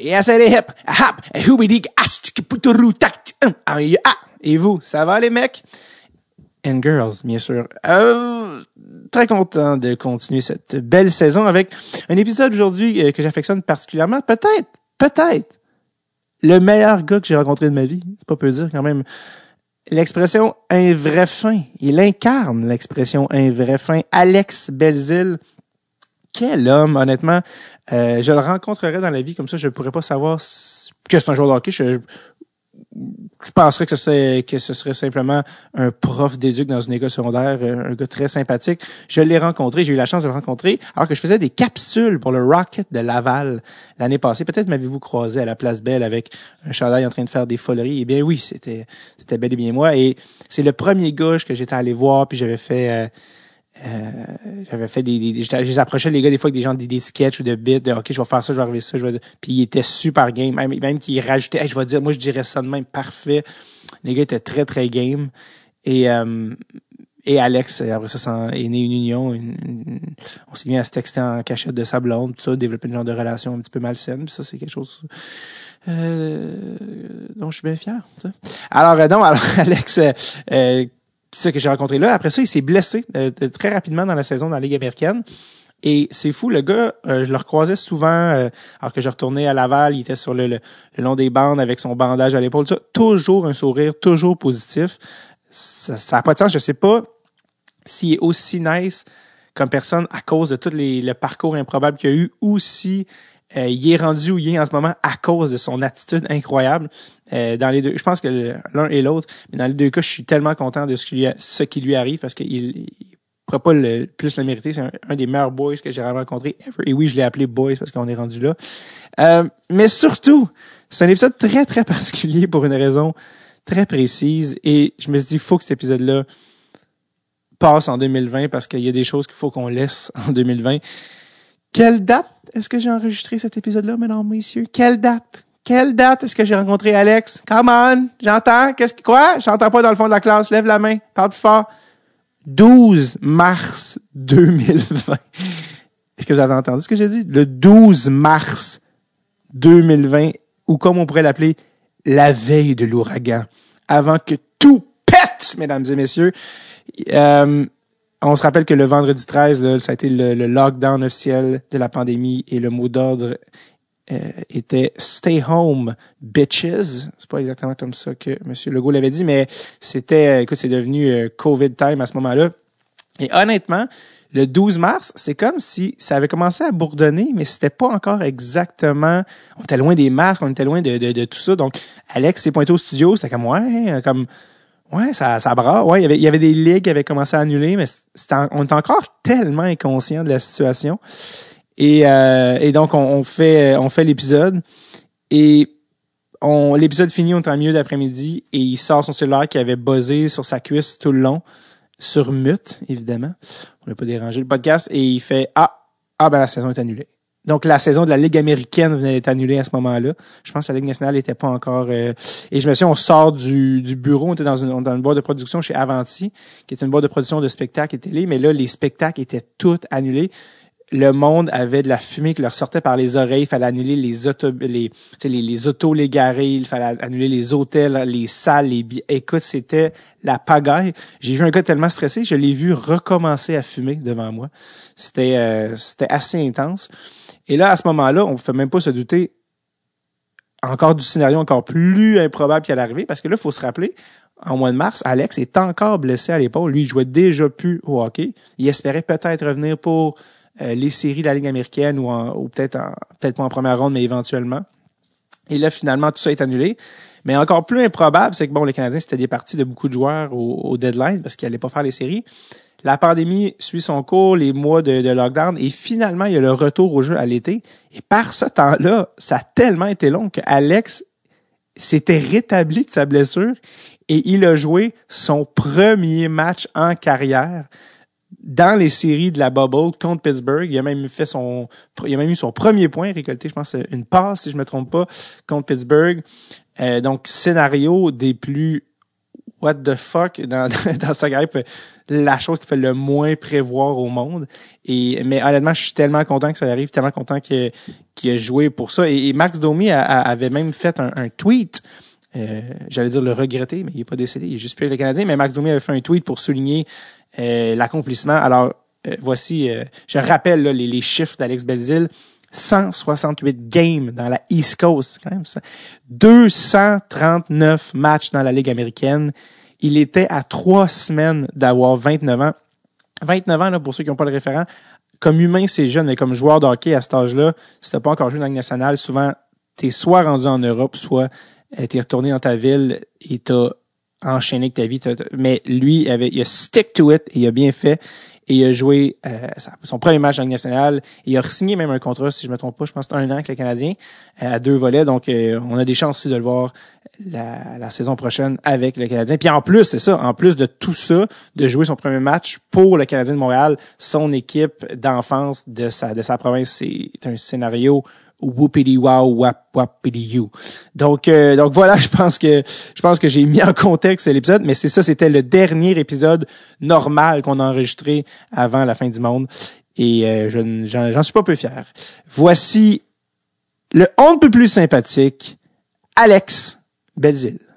Yes, est hip. Ah. Et vous, ça va les mecs? And girls, bien sûr. Euh, très content de continuer cette belle saison avec un épisode aujourd'hui euh, que j'affectionne particulièrement. Peut-être, peut-être, le meilleur gars que j'ai rencontré de ma vie. C'est pas peu dire quand même. L'expression un vrai fin. Il incarne l'expression un vrai fin. Alex Belzil. Quel homme, honnêtement. Euh, je le rencontrerai dans la vie comme ça. Je ne pourrais pas savoir que c'est un joueur de hockey. Je, je penserais que ce serait que ce serait simplement un prof d'éduc dans une école secondaire, un gars très sympathique. Je l'ai rencontré, j'ai eu la chance de le rencontrer alors que je faisais des capsules pour le Rocket de Laval l'année passée. Peut-être m'avez-vous croisé à la Place Belle avec un chandail en train de faire des foleries. Eh bien oui, c'était c'était bel et bien moi. Et c'est le premier gauche que j'étais allé voir, puis j'avais fait euh, euh, j'avais fait des, des, des j'approchais les gars des fois avec des gens des, des sketchs ou de bits de ok je vais faire ça je vais arriver ça je vais puis il était super game. Même même qu'il rajoutait je vais dire moi je dirais ça de même. Parfait. Les gars étaient très très game. Et euh, et Alex après ça, est né une union on s'est mis à se texter en cachette de sa blonde tout ça développer une genre de relation un petit peu malsaine puis ça c'est quelque chose euh, dont je suis bien fier alors euh, donc alors Alex ça que j'ai rencontré là. Après ça, il s'est blessé euh, très rapidement dans la saison dans la Ligue américaine. Et c'est fou, le gars, euh, je le recroisais souvent, euh, alors que je retournais à Laval, il était sur le, le, long des bandes avec son bandage à l'épaule, toujours un sourire, toujours positif. Ça n'a pas de sens, je sais pas s'il est aussi nice comme personne à cause de tout les, le parcours improbable qu'il a eu ou si euh, il est rendu où il est en ce moment à cause de son attitude incroyable. Euh, dans les deux, je pense que l'un et l'autre, mais dans les deux cas, je suis tellement content de ce qui lui, arrive parce qu'il il pourrait pas le plus le mériter. C'est un, des meilleurs boys que j'ai rencontré ever. Et oui, je l'ai appelé boys parce qu'on est rendu là. Euh, mais surtout, c'est un épisode très très particulier pour une raison très précise. Et je me suis dit, faut que cet épisode-là passe en 2020 parce qu'il y a des choses qu'il faut qu'on laisse en 2020. Quelle date est-ce que j'ai enregistré cet épisode-là, mesdames, messieurs? Quelle date? Quelle date est-ce que j'ai rencontré Alex? Come on! J'entends? Qu'est-ce que, quoi? J'entends pas dans le fond de la classe. Lève la main. Parle plus fort. 12 mars 2020. Est-ce que vous avez entendu ce que j'ai dit? Le 12 mars 2020, ou comme on pourrait l'appeler, la veille de l'ouragan. Avant que tout pète, mesdames et messieurs. Euh, on se rappelle que le vendredi 13, là, ça a été le, lockdown officiel de la pandémie et le mot d'ordre euh, était Stay home, bitches. C'est pas exactement comme ça que M. Legault l'avait dit, mais c'était, euh, écoute, c'est devenu euh, COVID time à ce moment-là. Et honnêtement, le 12 mars, c'est comme si ça avait commencé à bourdonner, mais c'était pas encore exactement. On était loin des masques, on était loin de tout ça. Donc, Alex s'est pointé au studio, c'était comme ouais, comme Ouais, ça, ça bras. Ouais, il y avait, il y avait des ligues qui avaient commencé à annuler, mais on est encore tellement inconscient de la situation. Et, euh, et donc, on, fait, on fait l'épisode. Et on, l'épisode finit, on est en milieu d'après-midi, et il sort son cellulaire qui avait buzzé sur sa cuisse tout le long, sur mute, évidemment. On n'a pas dérangé le podcast, et il fait, ah, ah, ben la saison est annulée. Donc, la saison de la Ligue américaine venait d'être annulée à ce moment-là. Je pense que la Ligue nationale n'était pas encore... Euh, et je me souviens, on sort du, du bureau, on était dans une, dans une boîte de production chez Avanti, qui est une boîte de production de spectacles et télé, mais là, les spectacles étaient tous annulés. Le monde avait de la fumée qui leur sortait par les oreilles. Il fallait annuler les autos, les, les, les autos. Il fallait annuler les hôtels, les salles, les billets. Écoute, c'était la pagaille. J'ai vu un gars tellement stressé, je l'ai vu recommencer à fumer devant moi. C'était, euh, c'était assez intense. Et là, à ce moment-là, on ne peut même pas se douter encore du scénario encore plus improbable qui allait arriver, parce que là, il faut se rappeler, en mois de mars, Alex est encore blessé à l'épaule. Lui, il jouait déjà plus au hockey. Il espérait peut-être revenir pour euh, les séries de la Ligue américaine ou, ou peut-être peut-être pas en première ronde, mais éventuellement. Et là, finalement, tout ça est annulé. Mais encore plus improbable, c'est que bon, les Canadiens, c'était des parties de beaucoup de joueurs au, au deadline parce qu'ils n'allaient pas faire les séries. La pandémie suit son cours, les mois de, lockdown, et finalement, il y a le retour au jeu à l'été. Et par ce temps-là, ça a tellement été long qu'Alex s'était rétabli de sa blessure et il a joué son premier match en carrière dans les séries de la bubble contre Pittsburgh. Il a même fait son, il a même eu son premier point récolté, je pense, une passe, si je me trompe pas, contre Pittsburgh. Euh, donc, scénario des plus what the fuck dans, dans sa carrière, la chose qu'il fait le moins prévoir au monde. Et mais honnêtement, je suis tellement content que ça arrive, tellement content qu'il qu'il a joué pour ça. Et, Max Domi avait même fait un, tweet. Euh, j'allais dire le regretter, mais il est pas décédé, il est juste plus le Canadien. Mais Max Domi avait fait un tweet pour souligner euh, l'accomplissement. Alors euh, voici, je rappelle les, les, chiffres d'Alex Belzil. 168 games dans la East Coast, quand même ça. 239 matchs dans la Ligue américaine. Il était à trois semaines d'avoir 29 ans. 29 ans, là, pour ceux qui n'ont pas le référent, comme humain, c'est jeune, mais comme joueur de hockey à cet âge-là, si t'as pas encore joué dans la nationale, souvent, t'es soit rendu en Europe, soit euh, t'es retourné dans ta ville et t'as enchaîné avec ta vie. Mais lui, il, avait, il a stick to it et il a bien fait et il a joué euh, son premier match en nationale. Il a signé même un contrat, si je me trompe pas, je pense un an avec le Canadien, euh, à deux volets. Donc, euh, on a des chances aussi de le voir la, la, saison prochaine avec le Canadien. Puis en plus, c'est ça, en plus de tout ça, de jouer son premier match pour le Canadien de Montréal, son équipe d'enfance de sa, de sa province, c'est un scénario whoopity wow wap wapity you. Donc euh, donc voilà, je pense que je pense que j'ai mis en contexte l'épisode, mais c'est ça, c'était le dernier épisode normal qu'on a enregistré avant la fin du monde et euh, je j'en suis pas peu fier. Voici le on ne peut plus sympathique Alex Belzile.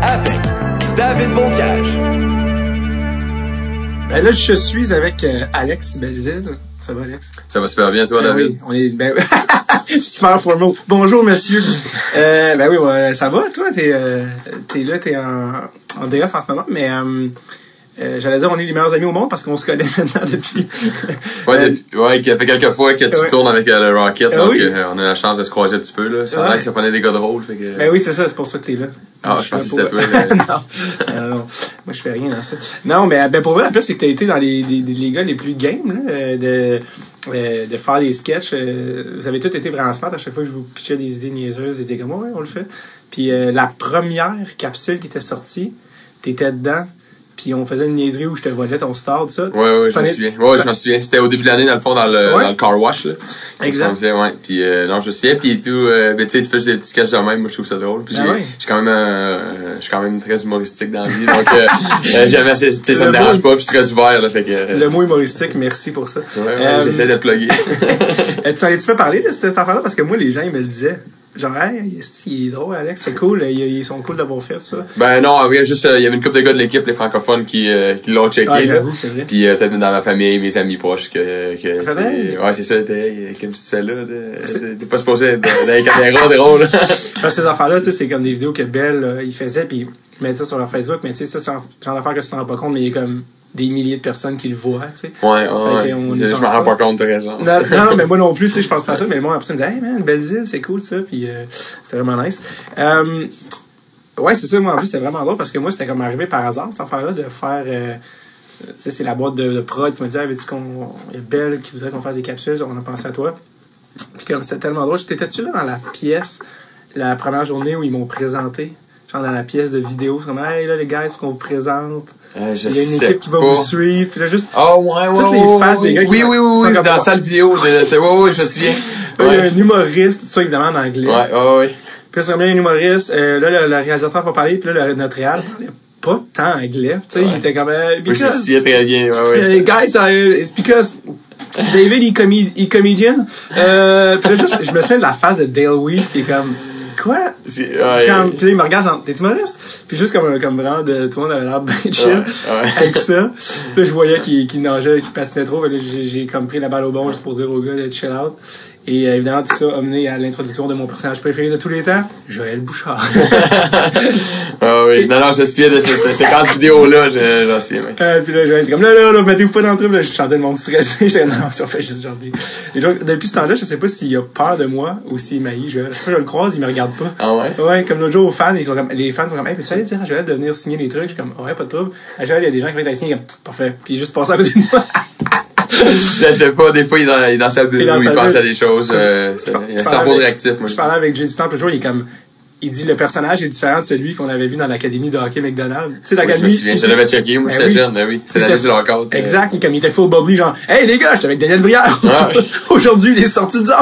Avec David Bocage. Ben là, je suis avec euh, Alex Belzile. Ça va, Alex? Ça va super bien, toi, ben David? Oui, on est, ben, super formal. Bonjour, monsieur. euh, ben oui, ça va, toi? T'es, euh, t'es là, t'es en, en DF en ce moment, mais, euh, euh, j'allais dire on est les meilleurs amis au monde parce qu'on se connaît maintenant depuis. ouais, depuis, ouais, ça fait quelques fois que tu tournes avec euh, le Rocket, donc euh, on a la chance de se croiser un petit peu là. Ça ouais. que ça prenait des gars de rôle, fait que. Ben oui, c'est ça, c'est pour ça que t'es là. Ah, je, pense que c'était toi. non, non, moi je fais rien dans ça. Non, mais ben pour vrai, la plus c'est que t'as été dans les, les, les, gars les plus game là, de de faire des sketchs. vous avez tous été vraiment smart à chaque fois que je vous pitchais des idées niaiseuses, étiez comme ouais, on le fait. Puis la première capsule qui était sortie, t'étais dedans puis on faisait une niaiserie où je te volais ton star, tout ça. Ouais, ouais, je me souviens. Ouais, je m'en souviens. C'était au début de l'année, dans le fond, dans le, dans le car wash, là. Exact. Faisait, ouais. Puis, euh, non, je me souviens. Puis tout, euh, ben, tu sais, tu fais des petits sketchs de même, moi, je trouve ça drôle. Puis, ben j'ai quand même, euh, je suis quand même très humoristique dans la vie. Donc, euh, euh jamais, tu sais, ça me dérange pas, puis je suis très ouvert, là. Fait que, euh, le mot humoristique, merci pour ça. Ouais, ouais, j'essaie de plugger. tu en tu fait parler de cette affaire-là? Parce que moi, les gens, ils me le disaient genre, hey, il est drôle, Alex, c'est cool, ils, sont cool d'avoir fait ça. Ben non, il y a juste, euh, il y avait une couple de gars de l'équipe, les francophones, qui, euh, qui l'ont checké. Ah, j'avoue, c'est vrai. Puis euh, peut-être dans ma famille, mes amis proches, que, que ouais, c'est ça, qu'est-ce que tu fais là? T'es pas supposé être dans les caméras. Parce que ces affaires-là, tu sais, c'est comme des vidéos que Belle, il faisait, puis il mettait ça sur leur Facebook, mais tu sais, ça, c'est genre d'affaires que tu t'en rends pas compte, mais il est comme des milliers de personnes qui le voient, tu sais. Ouais, ouais. Je, me rends pas compte, de raison. Non, non, mais moi non plus, tu sais, je pense pas à ça, mais monde après ça me dit, hey man, belle île, c'est cool ça, puis euh, c'était vraiment nice. Euh, ouais, c'est ça, moi en plus, c'était vraiment drôle parce que moi, c'était comme arrivé par hasard, cette affaire-là, de faire. Euh, tu sais, c'est la boîte de, prod qui m'a dit, avais-tu qu'on. Il y a Belle qui voudrait qu'on fasse des capsules, on a pensé à toi. Puis comme c'était tellement drôle, t'étais-tu là dans la pièce la première journée où ils m'ont présenté? Genre dans la pièce de vidéo, c'est comme hey là les gars, faut qu'on vous présente? Euh, il y a une équipe qui va vous suivre, puis là juste oh, ouais, ouais, toutes les faces des gars qui Oui oui oui, oui dans la salle vidéo, c'est ouais, ouais, je me souviens. Il y a un humoriste, tout ça évidemment en anglais. Ouais, ouais, ouais. Puis c'est comme un humoriste, euh, là le, réalisateur va parler, puis là le, notre réal parlait pas tant anglais, tu sais, il était comme euh, because, oui, je me souviens très bien, ouais ouais. Uh, guys, uh, it's because David, il, il comédien. Euh, puis là, juste, je me souviens de la face de Dale Weiss qui est comme, quoi? Ouais, quand, puis là, il me regarde, genre, t'es humoriste? Puis juste comme, comme vraiment, de, tout le monde avait l'air bien chill avec ça. Là, je voyais qu'il qu nageait, qu'il patinait trop. J'ai comme pris la balle au bon juste pour dire au gars d'être chill out. Et euh, évidemment, tout ça a mené à l'introduction de mon personnage préféré de tous les temps, Joël Bouchard. ah oui. Non, non, je me souviens de cette, séquence vidéo-là, j'en souviens. Euh, puis là, Joël était comme, là, là, là, mettez-vous pas dans le truc. Là, je chantais de mon stressé. J'étais, non, ça fait juste genre des... Et donc, depuis ce temps-là, je sais pas s'il a peur de moi ou s'il m'haït. Je, je, je le croise, il me regarde pas. Ah ouais? Ouais, comme l'autre jour aux fans, ils sont comme, les fans sont comme, hey, peux-tu aller dire à Joël de venir signer les trucs? Je suis comme, ouais, pas de trouble. À Joël, il y a des gens qui viennent signer, comme, parfait. Puis juste passer à côté de moi. Je sais pas, des fois, il est dans, il est dans sa bulle où il pense à des choses. Euh, il a un cerveau réactif, moi. Je parlais avec Jay du Temple le jour, il est comme, il dit le personnage est différent de celui qu'on avait vu dans l'académie de hockey McDonald's. Tu sais, Oui, je me l'académie. souviens, je l'avais checké, moi Ben j'étais oui. jeune, ben oui. C'est l'année du lockout. euh, Exact, et comme il était full bubbly, genre, hey les gars, j'étais avec Daniel Brière. Ah. Aujourd'hui, il est sorti de zone.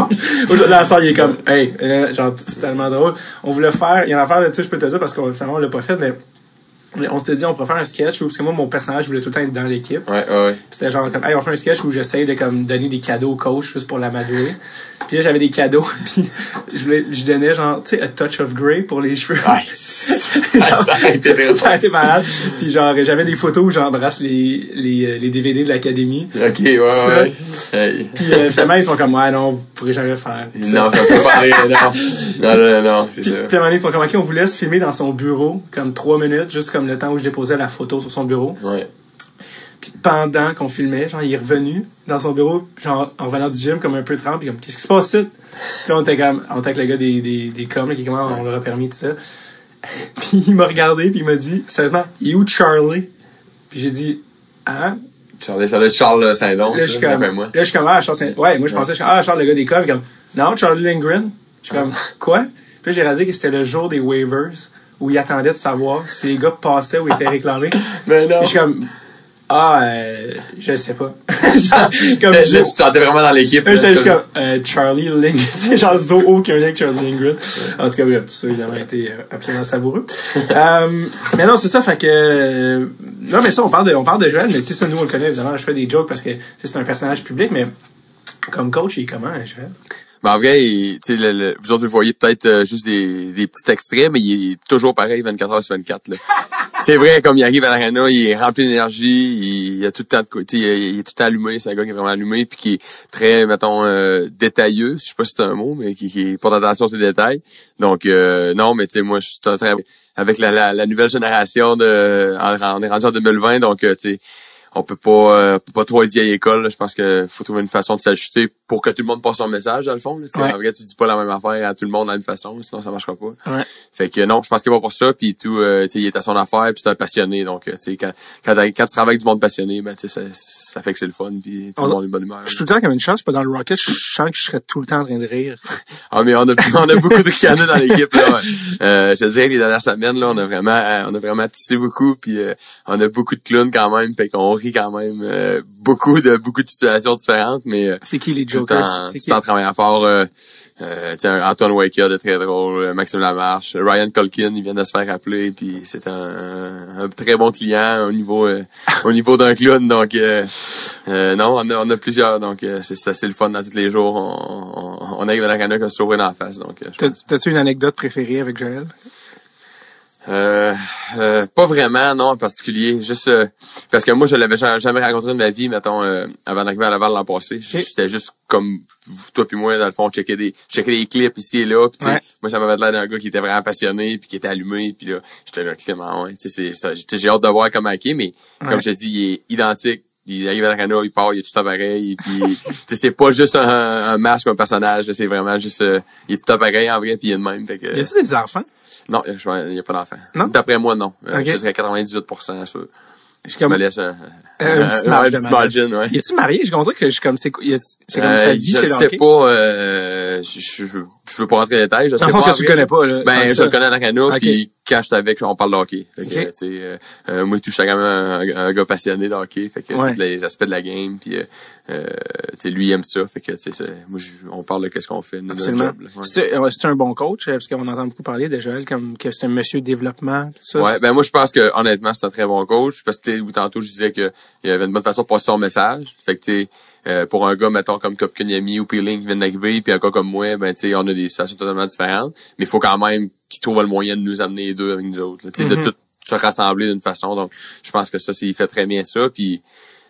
Aujourd'hui, la star, il est comme, hey, euh, genre, c'est tellement drôle. On voulait faire, il y a une affaire là-dessus, je peux te dire, parce qu'on finalement, on l'a pas fait, mais on s'était dit, on pourrait faire un sketch où, parce que moi, mon personnage voulait tout le temps être dans l'équipe. Ouais, ouais, C'était genre comme, hey, on fait un sketch où j'essaye de comme donner des cadeaux au coach juste pour l'amadouer. Puis là, j'avais des cadeaux, puis je, voulais, je donnais genre, tu sais, a touch of grey pour les cheveux. Ouais. ça a été ça a été malade. Puis genre, j'avais des photos où j'embrasse les, les, les DVD de l'académie. Ok, ouais, ouais. Hey. Puis euh, finalement, ils sont comme, ouais, non, vous pourrez jamais faire. Ça. Non, ça peut pas arriver, non. Non, non, non, c'est ça. puis à un moment donné, ils sont comme, ok, on vous laisse filmer dans son bureau, comme trois minutes, juste comme le temps où je déposais la photo sur son bureau. Ouais. Puis pendant qu'on filmait, genre, il est revenu dans son bureau, genre, en revenant du gym, comme un peu trempe, puis comme, qu'est-ce qui se passe ici? Puis là, on était comme, on était avec le gars des, des, des coms, là, qui comment on leur a permis, tout ça. Puis il m'a regardé, puis il m'a dit, sérieusement, il est où Charlie? Puis j'ai dit, hein? Charles, ça doit être Charles Saint-Don, Là, je ça, suis comme, d'après là, moi. je suis comme, ah, Charles Saint- Ouais, moi, je pensais, je ah, Charles, le gars des coms, comme, non, Charlie Lindgren. Je suis comme, quoi? Puis j'ai réalisé que c'était le jour des waivers, où il attendait de savoir si les gars passaient ou étaient réclamés. Mais non. Je suis comme, ah, euh, je sais pas. Comme, Là, je- tu te sentais vraiment dans l'équipe. J'étais juste comme, euh, Charlie tu sais, genre, zéro aucun lien avec Charlie Lindgren. En tout cas, bref, tout ça, évidemment, a été euh, absolument savoureux. euh, mais non, c'est ça, fait que, euh, non, mais ça, on parle de, on parle de Joël, mais tu sais, ça, nous, on le connaît, évidemment, je fais des jokes parce que, c'est un personnage public, mais, comme coach, il est comment, hein, Joël? Mais en vrai, il- le- le- vous autres, vous le voyez peut-être euh, juste des, des petits extraits, mais il est toujours pareil 24 heures sur 24. Là. c'est vrai, comme il arrive à l'arena, il est rempli d'énergie, il, il a tout le temps de sais, il, il est tout le temps allumé, c'est un gars qui est vraiment allumé, puis qui est très, mettons, euh, détailleux, je sais pas si c'est un mot, mais qui, qui porte attention à ces détails. Donc, euh, non, mais tu sais, moi, je suis très... Avec la, la, la nouvelle génération de... On est rendu en 2020, donc, euh, tu sais, on peut pas euh, peut pas trop être vieille école là. je pense que faut trouver une façon de s'ajuster pour que tout le monde passe son message dans le fond là. Ouais. en vrai tu dis pas la même affaire à tout le monde de la même façon sinon ça marchera pas Ouais. fait que non je pense qu'il va pour ça puis tout euh, tu sais il est à son affaire puis c'est un passionné donc euh, tu sais quand quand, quand tu travailles avec du monde passionné ben tu sais ça, ça fait que c'est le fun puis tout le On- monde est de bonne humeur Je suis tout le temps comme une chance, pas dans le Rocket, je sens que je serais tout le temps en train de rire. ah mais on a on a beaucoup de canaux dans l'équipe là euh, je te dirais que les dernières semaines là on a vraiment euh, on a vraiment tissé beaucoup puis euh, on a beaucoup de clowns quand même fait qu'on quand même euh, beaucoup de beaucoup de situations différentes mais euh, C'est qui les Jokers? en, C'est qui? en travaillant fort. Euh, euh, un Antoine Waker de très drôle, Maxime Lamarche, Ryan Colkin, il vient de se faire appeler, puis c'est un, un très bon client au niveau au niveau d'un clown. Donc non, on a, on a plusieurs, donc c'est assez le fun dans tous les jours. On, on, on arrive à la se sauve dans la face. Donc T'as-tu une anecdote préférée avec Joël? Euh, euh, pas vraiment, non, en particulier. Juste euh, parce que moi, je l'avais ja- jamais rencontré de ma vie, mettons, euh, avant d'arriver à Laval l'an passé. J'étais juste comme toi puis moi, dans le fond, checker des, checker des clips ici et là. Ouais. moi, ça m'avait l'air d'un gars qui était vraiment passionné, puis qui était allumé. Puis là, j'étais là, Clément, ouais. J'ai hâte de voir comment il est, mais Ouais. comme je te dis, il est identique. Il arrive à l'arena, il part, il est tout à pareil. Puis, c'est pas juste un, un masque, un personnage. C'est vraiment juste, euh, il est tout à pareil en vrai, puis il est de même. Fait que, Y a-tu des enfants? Non, je- il n'y a pas d'enfant. Non? D'après moi, non. Euh, Ok. Je dirais 98% sûr. Je suis Je me comme, laisse un, Euh, une petite marge ouais, de manœuvre. margin, ouais. y a-tu marié? Je comprends que je suis comme, c'est c'est comme Euh, sa vie, je c'est le sais pas, euh, je, je, je, veux pas rentrer dans les détails, je sais pas. que tu connais pas, là. Ben, je le connais à la cano, Ok. puis quand je suis avec, on parle de hockey. Fait que, euh, euh, moi, tout, je suis quand même un, un gars passionné de hockey. Fait que, Ouais. tous les aspects de la game, puis, euh, euh, lui, il aime ça. Fait que, tu sais, moi, je- on parle de qu'est-ce qu'on fait, notre Absolument. job. Ouais. C'est un bon coach, euh, parce qu'on entend beaucoup parler de Joël comme que c'est un monsieur développement, tout ça? Ouais, ben moi je pense que honnêtement c'est un très bon coach parce que tantôt je disais que il y avait une bonne façon de passer son message. Fait que tu euh, pour un gars mettons comme Kopkaniemi ou Peeling qui vient d'arriver puis un gars comme moi, ben tu sais, on a des situations totalement différentes, mais il faut quand même qu'il trouve le moyen de nous amener les deux avec nous autres, tu sais, Mhm. de tout se rassembler d'une façon. Donc je pense que ça c'est il fait très bien ça puis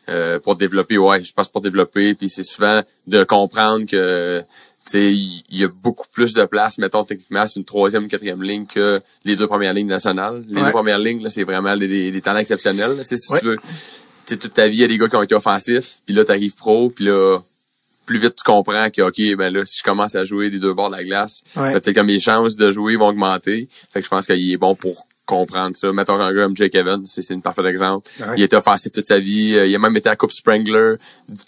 euh, pour développer ouais, je pense pour développer puis c'est souvent de comprendre que tu sais, il y a beaucoup plus de place, mettons, techniquement, c'est une troisième, quatrième ligne que les deux premières lignes nationales. Les Ouais. deux premières lignes, là, c'est vraiment des, des, des talents exceptionnels. là. Si Ouais. tu veux, sais, toute ta vie, il y a des gars qui ont été offensifs, puis là, t'arrives pro, puis là, plus vite tu comprends que, OK, ben là, si je commence à jouer des deux bords de la glace, Ouais. ben, comme mes chances de jouer vont augmenter. Fait que je pense qu'il est bon pour comprendre ça. Mettons un gars comme Jake Evans, c'est c'est une parfaite exemple. Ouais. Il était offensif toute sa vie. Euh, Il a même été à Coupe Sprangler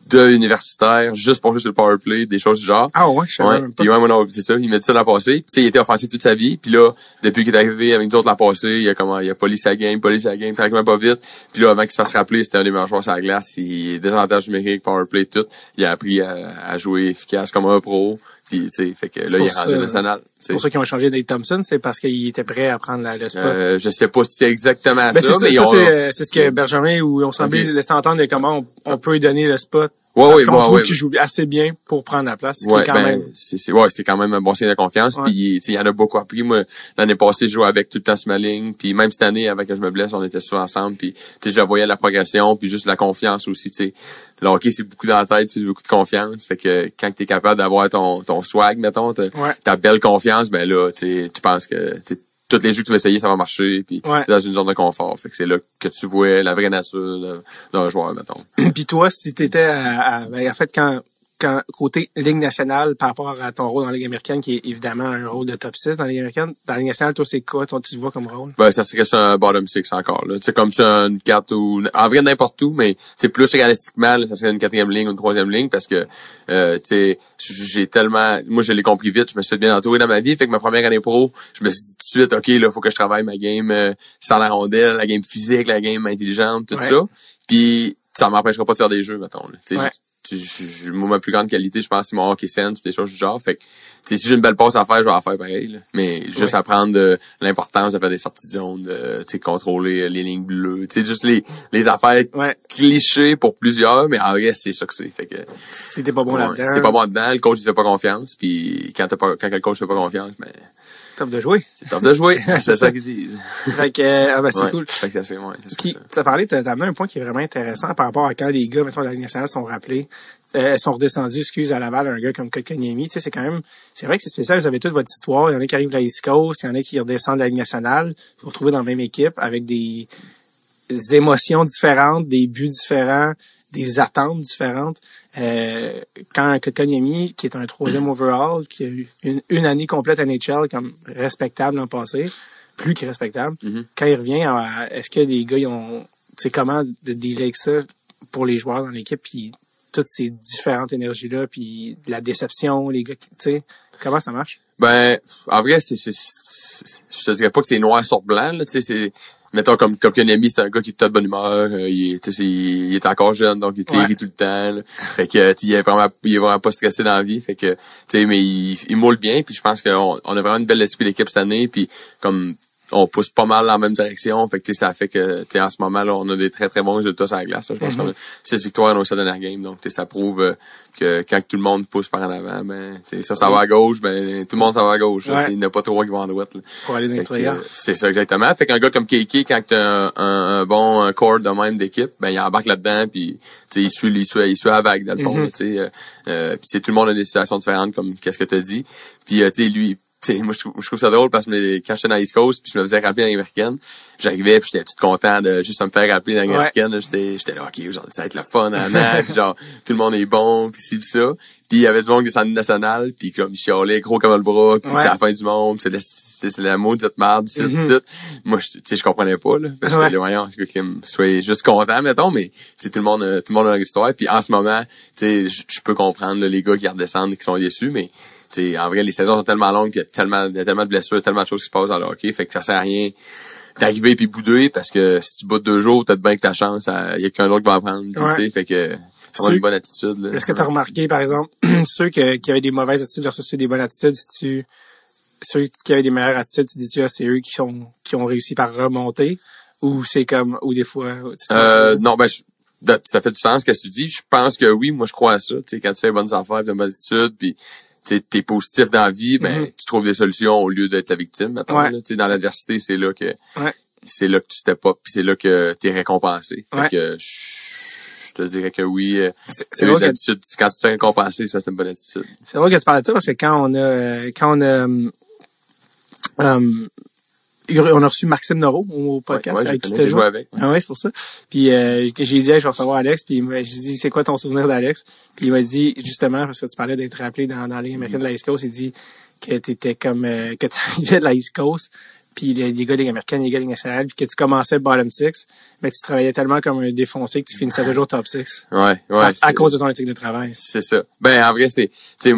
de universitaire, juste pour jouer sur le power play, des choses du genre. Ah ouais, je Ouais, puis ouais, moi, non, c'est ça. Il m'a dit ça l'an passé. Puis, tu sais, il était offensif toute sa vie. Puis là, depuis qu'il est arrivé avec nous autres l'an passé, il a comment, il a poli sa game, poli sa game, tranquillement pas vite. Puis là, avant qu'il se fasse rappeler, c'était un des meilleurs joueurs sur la glace. Il est désavantage numérique, power play, tout. Il a appris à, à jouer efficace comme un pro. Puis, fait que là, il est pour rendu ça- national. C'est pour ça qu'ils ont changé Dave Thompson, c'est parce qu'il était prêt à prendre la, le spot. Euh, je sais pas si c'est exactement Ben, ça, mais ça, ont... c'est, euh, c'est ce que Benjamin ou on semblait Ok. laisser entendre de comment on, on peut lui donner le spot. Ouais, parce qu'on trouve ouais. qu'il joue assez bien pour prendre la place. Ouais, quand ben, même. c'est, c'est, ouais, c'est quand même un bon signe de confiance. Ouais. Puis, tu sais, il y en a beaucoup appris. Moi, l'année passée, je jouais avec tout le temps sur ma ligne. Puis même cette année, avant que je me blesse, on était souvent ensemble. Puis, tu sais, je voyais la progression, puis juste la confiance aussi, tu sais. Le hockey, c'est beaucoup dans la tête, c'est beaucoup de confiance. Fait que quand t'es capable d'avoir ton, ton swag, mettons, ta, Ouais. ta belle confiance, ben là, tu tu penses que, tu tous les jeux que tu vas essayer, ça va marcher. Puis, Ouais. t'es dans une zone de confort. Fait que c'est là que tu vois la vraie nature d'un joueur, mettons. Puis toi, si t'étais à, à- ben, en fait, quand, quand, côté Ligue nationale, par rapport à ton rôle dans la Ligue américaine, qui est évidemment un rôle de top 6 dans la Ligue américaine, dans la Ligue nationale, toi, c'est quoi, toi, tu te vois comme rôle? Ben, ça serait sur un bottom six encore, là. Tu sais, comme sur une carte ou, en vrai, n'importe où, mais, c'est plus réalistiquement, là, ça serait une quatrième ligne ou une troisième ligne parce que, euh, tu sais, j'ai tellement, moi, je l'ai compris vite, je me suis bien entouré dans ma vie. Fait que ma première année pro, je me suis dit tout de suite, OK, là, faut que je travaille ma game, euh, sans la rondelle, la game physique, la game intelligente, tout Ouais. ça. Puis, ça m'empêchera pas de faire des jeux, mettons, là. Ouais. Moi, ma plus grande qualité, je pense, c'est mon hockey sense, des choses du genre. Fait que, si j'ai une belle passe à faire, je vais la faire pareil. là. Mais juste apprendre de l'importance de faire des sorties de zone, de contrôler les lignes bleues. Tu sais, juste les, les affaires Ouais. clichés pour plusieurs, mais en vrai, c'est ça que c'est. Fait que, Si t'es pas bon ouais, là-dedans. si t'es pas bon dedans, le coach il fait pas confiance. Puis quand, t'as pas, quand le coach fait pas confiance, ben, Top de jouer. c'est top de jouer. C'est ça. ça qu'ils disent. fait que, euh, ah ben, c'est Ouais. cool. Fait que c'est assez, ouais, Puis, ça. t'as parlé, t'as t'as amené un point qui est vraiment intéressant par rapport à quand les gars, mettons, de la Ligue nationale sont rappelés, euh, sont redescendus, excuse, à Laval, un gars comme Kotkaniemi. Tu sais, c'est quand même, c'est vrai que c'est spécial, vous avez toute votre histoire. Il y en a qui arrivent de la East Coast, il y en a qui redescendent de la Ligue nationale. Vous vous retrouvez dans la même équipe avec des, des émotions différentes, des buts différents, des attentes différentes. Euh, quand un Kotkaniemi, qui est un troisième overall, qui a eu une, une année complète NHL comme respectable l'an passé, plus que respectable, Mhm. quand il revient, à- est-ce que les gars, ils ont, c'est comment de avec ça pour les joueurs dans l'équipe, puis toutes ces différentes énergies-là, puis de la déception, les gars, tu sais, comment ça marche? Ben, en vrai, c'est- je te dirais pas que c'est noir sur blanc, là, tu sais, c'est, mettons, comme, comme Konami, c'est un gars qui est tout de bonne humeur, euh, il est, il est encore jeune, donc, il Ouais. rit tout le temps, là. Fait que, il est vraiment, il est vraiment pas stressé dans la vie, fait que, tu sais, mais il, il moule bien, puis je pense qu'on on a vraiment une belle esprit d'équipe cette année, puis comme, on pousse pas mal dans la même direction. Fait que, tu sais, ça fait que, tu sais, en ce moment, là, on a des très, très bons résultats sur la glace. là. Je pense Mhm. qu'on a six victoires dans nos sept dernières games. Donc, tu sais, ça prouve euh, que quand tout le monde pousse par en avant, ben, tu sais, ça, ça va à gauche, ben, tout le monde, ça va à gauche. Ouais. Il n'y en a pas trois qui vont à droite, là. Pour aller dans les euh, playoffs. c'est ça, exactement. Fait qu'un gars comme Kiki, quand t'as un, un, un bon corps de même d'équipe, ben, il embarque là-dedans, puis, tu sais, il suit, il suit, il suit la vague, dans le fond, là, euh, puis, tu sais, tout le monde a des situations différentes, comme qu'est-ce que t'as dit. Puis, tu sais, lui, moi, je trouve, je trouve ça drôle parce que quand j'étais dans l'East Coast, puis je me faisais rappeler dans l'américaine, j'arrivais puis j'étais tout content de juste me faire rappeler dans l'américaine. J'étais, j'étais là, OK, genre, ça va être le fun, hein, hein, puis genre, tout le monde est bon, puis ci, puis ça. Puis il y avait du monde qui descendait national, puis comme, il chialait gros comme le bras, puis Ouais. c'était la fin du monde, puis c'était, la maudite merde, pis pis Mhm. tout. Moi, tu sais, je comprenais pas, là. Ouais. j'étais là, voyons, c'est que juste content, mettons, mais, tu tout le monde, a- tout le monde a leur histoire. Puis en ce moment, tu sais, je- peux comprendre, là, les gars qui redescendent qui sont déçus, mais, tu sais, en vrai, les saisons sont tellement longues, il y a tellement, il y a tellement de blessures, tellement de choses qui se passent dans le hockey, fait que ça sert à rien d'arriver puis bouder, parce que si tu boutes deux jours, t'as de bien que ta chance, il y a qu'un autre qui va en prendre, puis, Ouais. tu sais, fait que, ça Ceux- une bonne attitude. Est-ce que tu as remarqué, par exemple, ceux que- qui avaient des mauvaises attitudes versus ceux des bonnes attitudes, si tu, ceux qui avaient des meilleures attitudes, tu dis, tu c'est eux qui ont, qui ont réussi par remonter, ou c'est comme, ou des fois, Euh, non, ben, je- ça fait du sens ce que tu dis. Je pense que oui, moi je crois à ça. Tu sais, quand tu fais les bonnes affaires, de bonnes attitudes, puis t'es positif dans la vie, ben Mhm. tu trouves des solutions au lieu d'être la victime. Maintenant, Ouais. tu sais, dans l'adversité, c'est là que Ouais. c'est là que tu step up, puis c'est là que t'es récompensé. Fait que je te dirais que oui. euh, c'est, drôle que. Quand tu te fais récompenser, ça c'est une bonne attitude. c'est drôle que tu parles de ça parce que quand on a, euh, quand on a, hum, on a reçu Maxime Noro au podcast Ouais, ouais, avec qui tu joué avec. Ah ouais, c'est pour ça. Puis euh, j'ai dit, Hey, je vais recevoir Alex. Puis j'ai dit, c'est quoi ton souvenir d'Alex? Puis il m'a dit, justement, parce que tu parlais d'être rappelé dans, dans Ligue américaine de la East Coast, il dit que t'étais comme, euh, que tu arrivais de la East Coast, puis les, les gars de Ligue américaine, les gars de Ligue nationale, puis que tu commençais bottom six, mais que tu travaillais tellement comme un défoncé que tu finissais toujours top six. Ouais, ouais. à, à cause de ton éthique de travail. C'est ça. Ben, en vrai, c'est, tu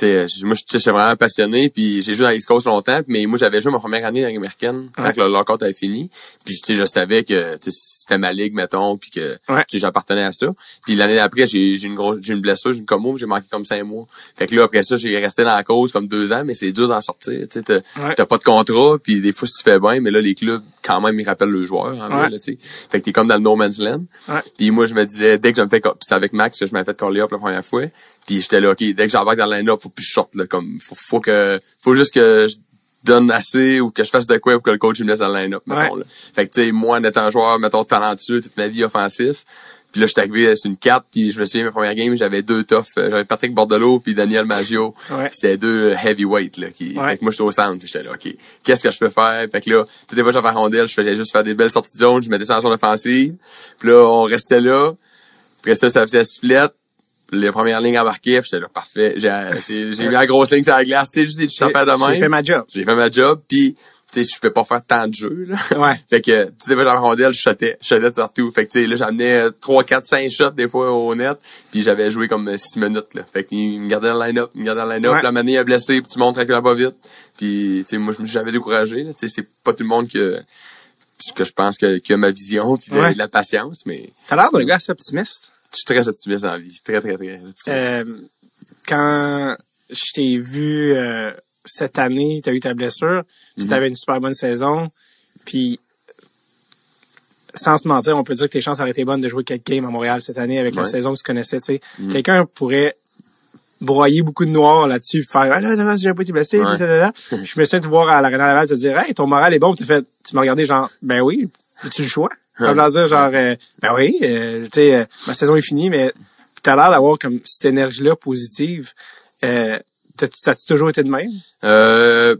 sais, j- moi, je suis vraiment passionné, puis j'ai joué dans l'East Coast longtemps, mais moi, j'avais joué ma première année dans américaine, quand Ouais. le lockout avait fini, puis, tu sais, je savais que, c'était ma ligue, mettons, puis que, Ouais. j'appartenais à ça. Puis l'année d'après, j'ai une grosse, j'ai une blessure, j'ai une commo, j'ai manqué comme cinq mois. Fait que là, après ça, j'ai resté dans la cause comme deux ans, mais c'est dur d'en sortir, tu t'as Ouais. pas de contrat, puis des fois, si tu fais bien, mais là, les clubs, quand même, ils rappellent le joueur, vrai, là. Fait que t'es comme dans le no man's land. Puis moi, je me disais, dès que je me fais, c'est avec Max que je m'avais fait caller up la première fois. Puis j'étais là, OK, dès que j'embarque dans le line-up, faut plus que je sorte, là, comme, faut, faut que, faut juste que je donne assez ou que je fasse de quoi pour que le coach il me laisse dans le line-up, mettons, Ouais. là. Fait que, tu sais, moi, en étant un joueur, mettons, talentueux toute ma vie offensif, puis là, j'étais arrivé sur une 4, puis je me souviens, ma première game, j'avais deux toughs. Euh, J'avais Patrick Bordelot puis Daniel Maggio. Ouais. C'était deux heavyweight, là. Qui, Ouais. Fait que moi, j'étais au centre, puis j'étais là, OK, qu'est-ce que je peux faire? Fait que là, toutes les fois j'avais rondelle, je faisais juste faire des belles sorties de zone, je mettais ça en offensive. Puis là, on restait là. Après ça, ça faisait sifflette. Les premières lignes embarquées, j'étais là, parfait. J'ai j'ai mis la grosse ligne sur la glace, tu sais, juste des petites affaires de J'ai même. fait ma job. J'ai fait ma job, puis tu sais, je pouvais pas faire tant de jeux, là. Ouais. Fait que, tu sais, j'avais la rondelle, je shotais, je shotais partout. Fait que, tu sais, là, j'amenais 3, 4, 5 shots des fois au net, puis j'avais joué comme 6 minutes, là. Fait qu'il me gardait dans le line-up, il me gardait dans le line-up, Ouais. la manée est blessée, puis tu montes tranquillement pas vite. Puis, tu sais, moi, je me suis jamais découragé, là. Tu sais, c'est pas tout le monde que, que je pense que, qui a ma vision, puis de, la patience, mais T'as l'air d'un gars assez optimiste. Je suis très optimiste dans la vie. Très, très, très optimiste. Euh, quand je t'ai vu euh, cette année, tu as eu ta blessure, tu Mhm. avais une super bonne saison, puis sans se mentir, on peut dire que tes chances auraient été bonnes de jouer quelques games à Montréal cette année avec la saison que tu connaissais. tu sais. Mhm. Quelqu'un pourrait broyer beaucoup de noir là-dessus, faire ah là, dommage, j'ai pas été blessé, Ouais. là, je me souviens de te voir à l'Arena Laval te dire Hey, ton moral est bon, Puis t'as fait tu m'as regardé genre Ben oui, as-tu le choix? Leur dire genre euh, Ben oui, euh, tu sais, euh, ma saison est finie, mais t'as l'air d'avoir comme cette énergie-là positive. Euh, t'as- ça a toujours été de même? Euh,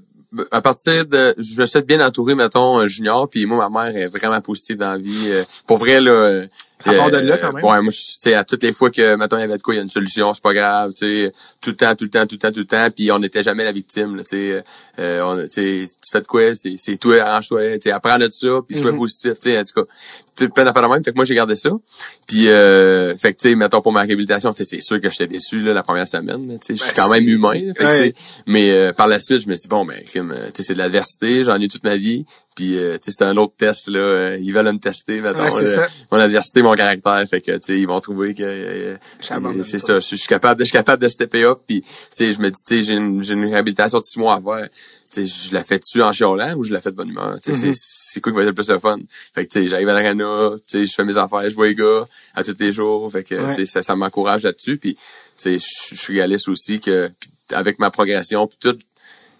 à partir de, je me suis bien entouré, mettons, un junior, puis moi, ma mère est vraiment positive dans la vie. Euh, pour vrai, là... euh, Ça part de euh, là, quand même. Ouais, moi, tu sais, à toutes les fois que, mettons, il y avait de quoi, il y a une solution, c'est pas grave, tu sais, tout le temps, tout le temps, tout le temps, tout le temps, puis on n'était jamais la victime, tu sais, euh, tu fais de quoi, c'est, c'est toi, arrange-toi, tu sais, apprends de ça, puis sois Mhm. positif, tu sais, en tout cas, plein d'affaires de même, fait que moi, j'ai gardé ça, puis, euh, fait que, tu sais, mettons, pour ma réhabilitation, tu sais, c'est sûr que j'étais déçu, là, la première semaine, tu sais, je suis Ben, quand même humain, là, fait Ouais. mais euh, par la suite, je me suis dit, bon, ben, euh, tu sais, c'est de l'adversité, j'en ai toute ma vie. Puis, euh, tu sais, c'est un autre test, là. euh, ils veulent me tester, maintenant. Ouais, ça. Mon adversité, mon caractère. Fait que, tu sais, ils vont trouver que... euh, euh, c'est ça, je suis capable de, je suis capable de stepper up. Puis, tu sais, je me dis, tu sais, j'ai une, j'ai une réhabilitation de six mois à faire. Tu sais, je la fais dessus en chialant ou je la fais de bonne humeur? Tu sais, Mhm. c'est- c'est quoi qui va être le plus le fun? Fait que, tu sais, j'arrive à l'arena, tu sais, je fais mes affaires, je vois les gars à tous les jours. Fait que, Ouais. tu sais, ça, ça m'encourage là-dessus. Puis, tu sais, je suis réaliste aussi que, puis avec ma progression, puis tout,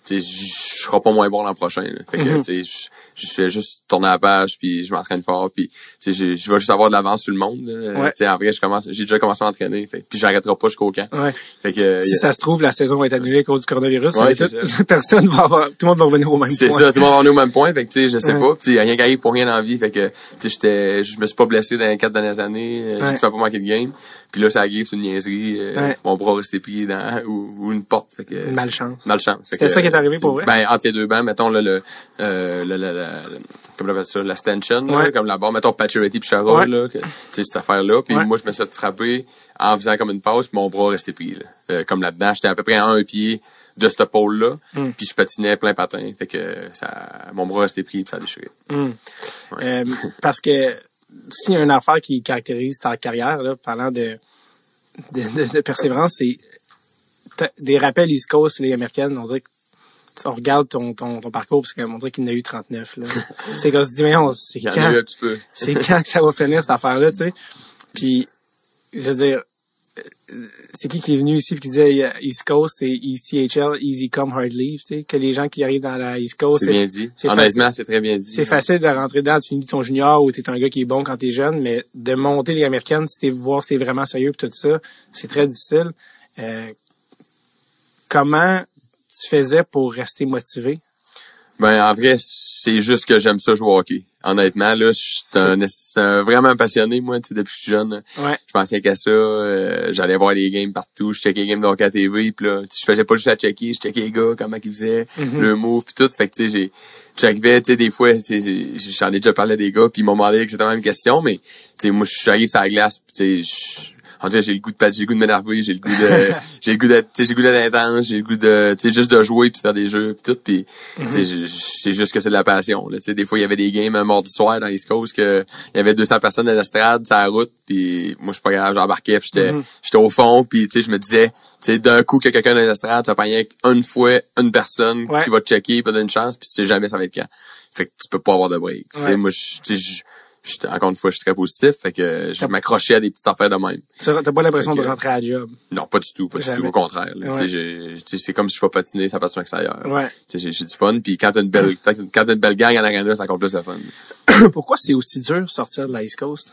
je serai pas moins bon l'an prochain. là. Fait que, Mhm. je- fais juste tourner la page, puis je m'entraîne fort, puis je je vais juste avoir de l'avance sur le monde. là. Ouais. En vrai, je commence, j'ai déjà commencé à m'entraîner, puis j'arrêterai pas jusqu'au camp. Ouais. Fait que, euh, Si a- ça se trouve, la saison va être annulée à cause du coronavirus. Ouais, c'est tout- personne va avoir, tout le monde va revenir au même c'est point. ça, tout le monde va en est au même point, fait que tu sais, je sais pas, puis tu sais, y a rien qui arrive pour rien la vie, fait que tu sais, j'étais, je me suis pas blessé dans les quatre dernières années, euh, j'ai pas manqué de game, puis là ça arrive, c'est une niaiserie, euh, Ouais. mon bras restait pris dans ou, ou une porte, fait que Une malchance. malchance. C'était ça qui est arrivé pour vrai? Ben entre les deux bancs, mettons là, le, euh, le, le, le- le- comment on appelle ça, la stanchion, là, Ouais. comme la barre, mettons Pacioretty puis Ouais. là, que, tu sais cette affaire là, puis moi je me suis frapper en faisant comme une pause, puis mon bras restait pris là. Euh, comme là-dedans, j'étais à peu près à un pied de ce pôle là, Mm. puis je patinais plein patin, fait que ça mon bras restait pris puis ça a déchiré. Ouais. Euh, parce que s'il y a une affaire qui caractérise ta carrière, là, parlant de, de, de- de persévérance, c'est des rappels East Coast, les américaines, on dirait que on regarde ton, ton, ton parcours, parce qu'on dirait qu'il en a eu 39. Là. c'est qu'on se dit, voyons, c'est quand, c'est quand que ça va finir cette affaire-là, tu sais. Puis, je veux dire, c'est qui qui est venu ici et qui disait East Coast, c'est ECHL, Easy Come, Hard Leave, tu sais, que les gens qui arrivent dans la East Coast, C'est bien dit. Honnêtement, c'est très bien dit. c'est facile de rentrer dedans, tu finis ton junior ou t'es un gars qui est bon quand t'es jeune, mais de monter les américaines, si t'es voir si t'es vraiment sérieux pis tout ça, c'est très difficile. Euh, comment tu faisais pour rester motivé? Ben, en vrai, c'est juste que j'aime ça jouer au hockey. Honnêtement, là, je suis un, c'est un- vraiment passionné, moi, depuis que je suis jeune. Ouais. Je pensais qu'à ça, euh, j'allais voir les games partout, je checkais les games hockey à TV, puis là, je faisais pas juste à checker, je checkais les gars, comment ils faisaient, Mhm. le move, puis tout. Fait que, tu sais, j'ai, j'arrivais, tu sais, des fois, j'en ai déjà parlé à des gars, puis ils m'ont demandé exactement la même question, mais, tu sais, moi, j'arrive sur la glace, tu sais, on dirait j'ai le goût de j'ai le goût de m'énerver, j'ai le goût de j'ai le goût d'être tu sais j'ai le goût d'être intense, j'ai le goût de tu sais juste de jouer puis de faire des jeux puis tout puis je- c'est juste que c'est de la passion là, tu sais des fois il y avait des games un mardi soir dans East Coast que il y avait 200 personnes à l'estrade sur la route puis moi je suis pas grave, j'embarquais puis j'étais j'étais au fond puis tu sais je me disais tu sais d'un coup a quelqu'un dans l'estrade, ça rien qu'une fois une personne Ouais. qui va te checker, pas donner une chance puis tu sais jamais ça va être quand. Fait que tu peux pas avoir de break. Tu sais moi je- j'étais- encore une fois, je suis très positif, fait que je m'accrochais à des petites affaires de même. T'as pas l'impression de rentrer à la job? Non, pas du tout, pas du tout, au contraire. Ouais. C'est comme si je fais patiner, ça passe extérieur. Ouais. J'ai du fun, puis quand t'as une belle, quand t'as une belle gang en arena, c'est encore plus de fun. Pourquoi c'est aussi dur de sortir de la East Coast?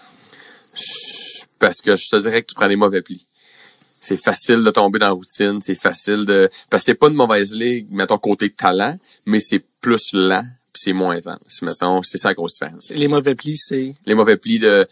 Parce que je te dirais que tu prends les mauvais plis. C'est facile de tomber dans la routine, c'est facile de, parce que c'est pas une mauvaise ligue, mettons côté talent, mais c'est plus lent, c'est moins intense. Mettons, c'est ça la grosse différence. Les mauvais plis, c'est... les mauvais plis de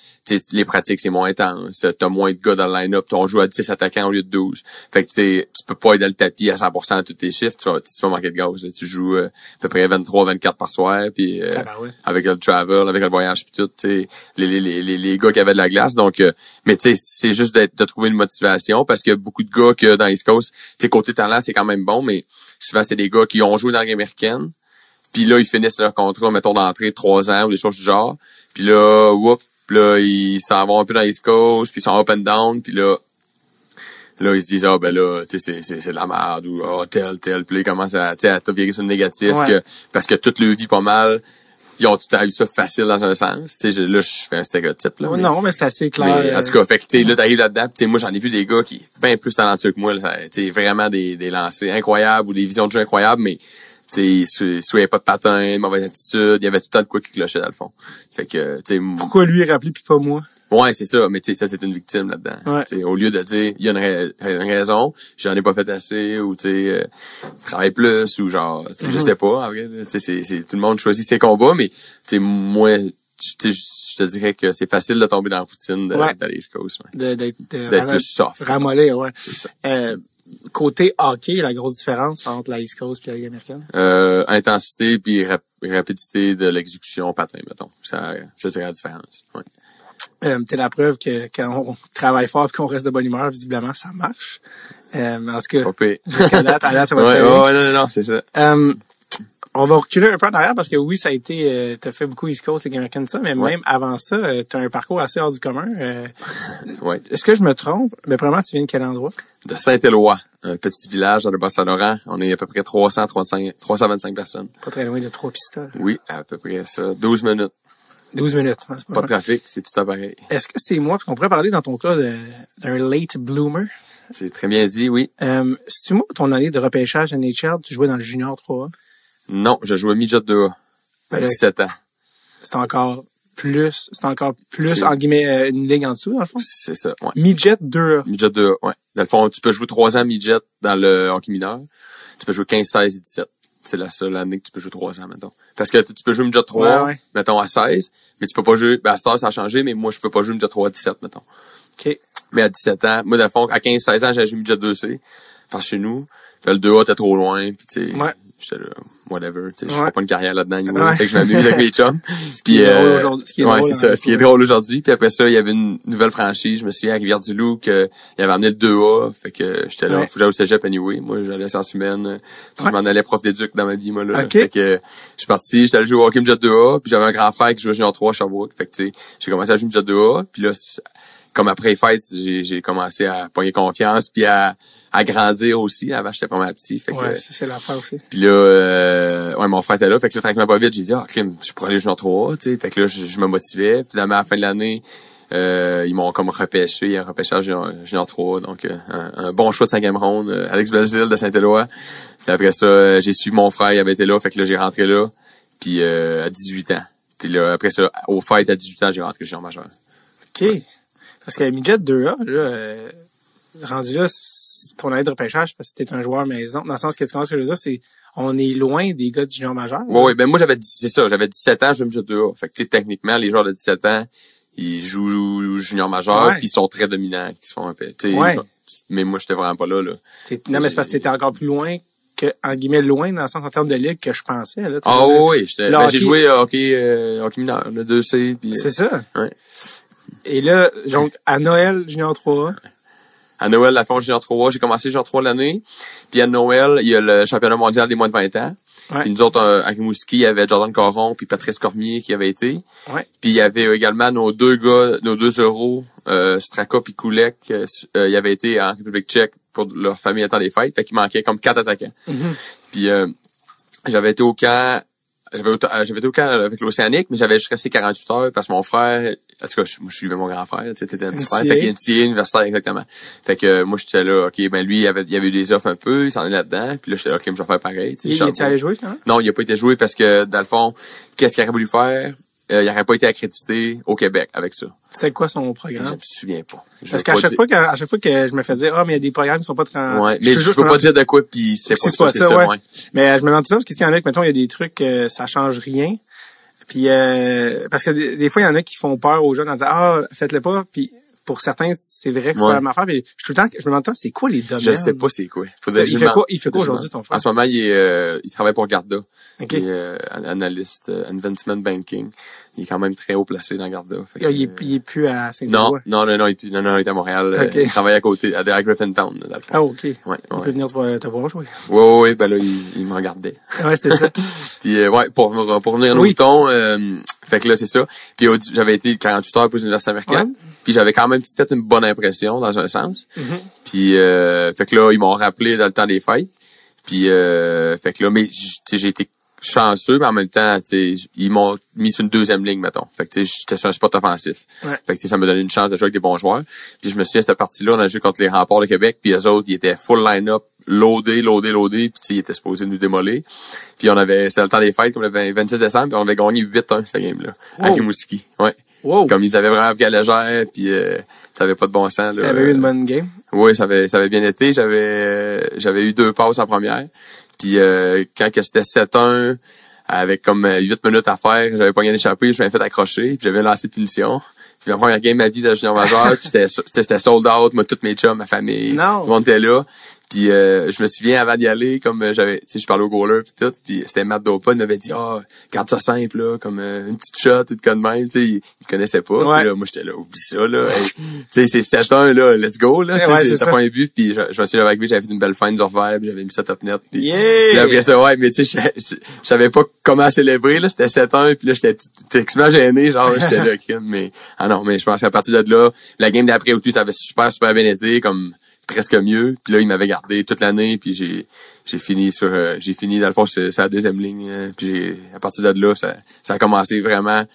les pratiques c'est moins intense t'as moins de gars dans le line-up on joue à 10 attaquants au lieu de 12 fait que tu peux pas être dans le tapis à 100% à tous tes chiffres tu vas, tu vas manquer de gaz là. tu joues euh, à peu près 23 24 par soir puis euh, Tabarouette. avec le travel avec le voyage puis tout tu sais les, les, les, les, les gars qui avaient de la glace donc euh, mais tu sais c'est juste d'être de trouver une motivation parce que beaucoup de gars que dans East Coast tu côté talent c'est quand même bon mais souvent c'est des gars qui ont joué dans la américaine puis là, ils finissent leur contrat, mettons, d'entrée trois ans ou des choses du genre. Puis là, whoop, là, ils s'en vont un peu dans l'East Coast, puis ils sont up and down, puis là, là, ils se disent, ah, ben là, tu sais, c'est, de la merde, ou, ah, tel, tel. Puis là, ils commencent à, tu sais, à virer sur le négatif, Ouais. que, parce que toute leur vie pas mal, ils ont tout à eu ça facile dans un sens. Tu sais, là, je fais un stéréotype, là. Ouais, mais- Non, mais c'est assez clair. mais, en tout cas, fait que, tu sais, là, t'arrives là-dedans, tu sais, moi, j'en ai vu des gars qui, bien plus talentueux que moi, tu sais, vraiment des, des lancers incroyables ou des visions de jeu incroyables, mais, tu sais, avait pas de patin, mauvaise attitude, il y avait tout le temps de quoi qui clochait dans le fond. Fait que, tu sais, Pourquoi lui est rappelé puis pas moi? ouais, c'est ça, mais tu sais, ça, c'est une victime là-dedans. Ouais. Au lieu de dire, il y a une, une raison, j'en ai pas fait assez, ou, tu sais, euh, travaille plus, ou genre, tu sais, Mm-hmm. je sais pas, en vrai, tu sais, tout le monde choisit ses combats, mais, tu sais, moi, je je te dirais que c'est facile de tomber dans la routine de, Ouais. Coast, ouais. De- D'être de, D'être plus soft. ramollir, ouais. Euh, côté hockey, la grosse différence entre la East Coast et la Ligue américaine? Euh, intensité puis rap- rapidité de l'exécution patin, mettons. Ça, je dirais la différence. Ouais. Euh, T'es la preuve que quand on travaille fort et qu'on reste de bonne humeur, visiblement, ça marche. Euh, en tout cas, Pas pire. jusqu'à date, à date, ça va Ouais, ouais, non, non, non, c'est ça. Euh, on va reculer un peu en arrière parce que oui, ça a été, euh, t'as fait beaucoup East Coast, Ligue américaine, ça, mais Ouais. même avant ça, euh, t'as un parcours assez hors du commun. Euh, Ouais. Est-ce que je me trompe? Mais vraiment, tu viens de quel endroit? De Saint-Éloi, un petit village dans le Bas-Saint-Laurent. On est à peu près 335, 325 personnes. Pas très loin de trois pistoles. Oui, à peu près ça. 12 minutes. 12 minutes. hein, Pas pas de trafic, c'est tout à pareil. Est-ce que c'est moi, parce qu'on pourrait parler dans ton cas de- d'un late bloomer. C'est très bien dit, oui. Euh, c'est-tu moi, ton année de repêchage NHL, tu jouais dans le junior 3 Non, je jouais midget 2A. À Ben, 17 ans. C'est encore plus, c'est encore plus, en guillemets, euh, une ligue en dessous, dans le fond? C'est ça, ouais. Midget 2A. Midget 2A, ouais. Dans le fond, tu peux jouer 3 ans midget dans le hockey mineur. Tu peux jouer 15, 16 et 17. C'est la seule année que tu peux jouer 3 ans, mettons. Parce que tu tu peux jouer midget 3, Ouais, ouais. mettons, à 16, mais tu peux pas jouer, ben, à cette heure, ça a changé, mais moi, je peux pas jouer midget 3 à 17, mettons. OK. Mais à 17 ans, moi, dans le fond, à 15, 16 ans, j'ai joué midget 2C. Enfin, chez nous. Le 2A, t'es trop loin, puis tu sais, Ouais. J'étais là, whatever, tu sais, je ferai pas une carrière là-dedans, anyway. Ouais. Fait que je m'amuse avec mes chums. Ce qui est drôle euh, aujourd'hui. Ce qui est ouais, drôle ça. le Ce qui est drôle aujourd'hui. Puis après ça, il y avait une nouvelle franchise. Je me souviens à Rivière-du-Loup que il avait amené le 2A. Fait que j'étais là. Ouais. Faut que j'aille au cégep anyway. Moi, j'allais à sciences humaines. Je m'en allais prof d'éduc dans ma vie, moi, là. Ok. Fait que je suis parti. J'étais allé jouer au hockey midget 2A. Puis j'avais un grand frère qui jouait junior 3 à Sherbrooke. Fait que, tu sais, j'ai commencé à jouer midget 2A. Puis là, comme après les fêtes, j'ai, j'ai commencé à pogner confiance puis à, à grandir aussi. Avant, j'étais mal petit. Fait que, Ouais, ça, c'est l'affaire aussi. puis là, euh, ouais, mon frère était là. Fait que là, tranquillement pas vite, j'ai dit, ah, crime, je pourrais aller junior 3, tu sais. Fait que là, je, je me motivais. Finalement, à la fin de l'année, euh, ils m'ont comme repêché, un repêchage junior, junior 3. Donc, euh, un, un bon choix de cinquième ronde. euh, Alex Belzile de Saint-Éloi. Puis après ça, euh, j'ai suivi mon frère, il avait été là. Fait que là, j'ai rentré là. Puis euh, à 18 ans. Puis là, après ça, au fait, à 18 ans, j'ai rentré junior majeur. OK. Parce que Midget 2A, là, euh, rendu là, ton année de repêchage parce que t'es un joueur maison. Dans le sens que tu commences ce que je veux dire, c'est on est loin des gars du junior majeur. Ouais, ouais, ben moi j'avais c'est ça, j'avais 17 ans, je me disais Fait que tu sais, techniquement, les joueurs de 17 ans, ils jouent junior majeur, puis ils sont très dominants, ils sont un peu. Ouais. sont- Mais moi j'étais vraiment pas là, là. Non, mais c'est parce que t'étais encore plus loin que, en guillemets, loin dans le sens en termes de ligue que je pensais, là. Ah oui, Ben, j'ai joué à hockey, euh, hockey mineur, le 2C, puis euh, C'est ça. Ouais. Et là, donc, à Noël, junior 3, à Noël, la fin junior 3, j'ai commencé junior 3 l'année. Puis à Noël, il y a le championnat mondial des moins de 20 ans. Ouais. Puis nous autres, euh, à Rimouski, il y avait Jordan Coron puis Patrice Cormier qui avait été. Ouais. Puis il y avait également nos deux gars, nos deux euros, euh, Straka puis Koulek, euh, euh, ils avaient été en République tchèque pour leur famille à temps des fêtes. Fait qu'il manquait comme quatre attaquants. Mhm. Puis euh, j'avais été au camp, euh, j'avais été au camp avec l'Océanique, mais j'avais juste resté 48 heures parce que mon frère, en tout cas, je, moi, je suivais mon grand frère, tu sais, un petit frère, fait qu'il NCA universitaire, exactement. Fait que moi, j'étais là, ok, ben lui, il avait, il avait eu des offres un peu, il s'en est là-dedans, puis là, j'étais là, ok, je vais faire pareil, il, il est allé jouer, finalement? non, il a pas été joué parce que, dans le fond, qu'est-ce qu'il aurait voulu faire? Euh, il aurait pas été accrédité au Québec avec ça. C'était quoi son Je programme? me souviens pas. Je Parce qu'à chaque dire- fois que, à chaque fois que je me fais dire, ah, mais il y a des programmes qui sont pas très... Ouais, mais je, veux pas dire de quoi puis c'est pas ça, ça, ça, ouais. ouais. Mais euh, je me demande tout ça parce qu'ici, il y en a que, mettons, il y a des trucs, euh, ça change rien. Puis, euh, parce que des, fois, il y en a qui font peur aux jeunes en disant, ah, faites-le pas. Puis, pour certains, c'est vrai que c'est Ouais. pas la même affaire. Puis, je, tout le temps, je me demande c'est quoi les domaines? Je sais pas c'est quoi. Faudrait Il fait quoi, il fait quoi aujourd'hui, ton frère? En ce moment, il est, euh, il travaille pour Garda. OK. Il est euh, an- analyste, euh, investment banking. Il est quand même très haut placé dans Garda. Que, Il est, il est plus à saint non, non, non, non, il est, plus- non, non, il est à Montréal. euh, OK. Il travaille à côté, à, à Griffintown, dans le fond. Ah, OK. Ouais, Il ouais. peut venir te voir, te voir jouer. Ouais, ouais, ben là, il, il me regardait. Ouais, c'est ça. Puis euh, ouais, pour pour revenir à nos Oui. moutons, euh, fait que là c'est ça. Puis j'avais été 48 heures pour l'université américaine. Ouais. Puis j'avais quand même fait une bonne impression dans un sens. Mhm. Puis euh, fait que là ils m'ont rappelé dans le temps des fêtes. Puis euh, fait que là mais j- tu sais, j'ai été chanceux mais en même temps tu sais, ils m'ont mis sur une deuxième ligne mettons. Fait que tu sais, j'étais sur un spot offensif. Ouais. Fait que ça m'a donné une chance de jouer avec des bons joueurs. Puis je me souviens cette partie-là, on a joué contre les Remparts de Québec, puis eux autres, ils étaient full line-up, loadé, loadé, loadé, puis ils étaient supposés nous démolir. Puis on avait, c'était le temps des fêtes, comme le 20 26 décembre, puis on avait gagné 8-1 cette game-là, à Wow. Rimouski. Ouais. Wow. Comme ils avaient vraiment pris à légère, puis euh, ça avait pas de bon sens. là. T'avais eu une bonne game? Oui, ça avait, ça avait bien été. J'avais, euh, j'avais eu deux passes en première. Puis euh, quand que c'était 7-1, avec comme euh, 8 minutes à faire, j'avais pas gagné d'échapper, je m'avais fait accrocher, puis j'avais lancé de punition. Puis la première game de ma vie de junior majeur, c'était sold out, moi, toutes mes chums, ma famille, Non. tout le monde était là. Puis euh, je me souviens avant d'y aller, comme euh, j'avais, tu sais, je parlais au goaler puis tout, puis c'était Matt Dopa, il m'avait dit, ah, garde ça simple là, comme euh, une petite shot, tout de même, tu sais, il, il connaissait pas. Ouais. Puis là, moi j'étais là, oublie ça là, tu sais, c'est 7-1 là, let's go là, Ouais, tu sais, ouais, c'est- pas un but, puis je, je me souviens avec lui, j'avais fait une belle fin de puis j'avais mis ça top net, puis Yeah! puis après ça, ouais, mais tu sais, je, je, je savais pas comment célébrer, là, c'était 7-1, puis là, j'étais extrêmement gêné, genre, j'étais là, crime, mais, ah non, mais je pense qu'à partir de là, la game d'après, aussi, ça avait super, super bien été, comme, presque mieux, puis là, il m'avait gardé toute l'année, puis j'ai, j'ai fini sur, euh, j'ai fini, dans le fond, c'est c'est la deuxième ligne, euh, puis j'ai, à partir de là, ça, ça a commencé vraiment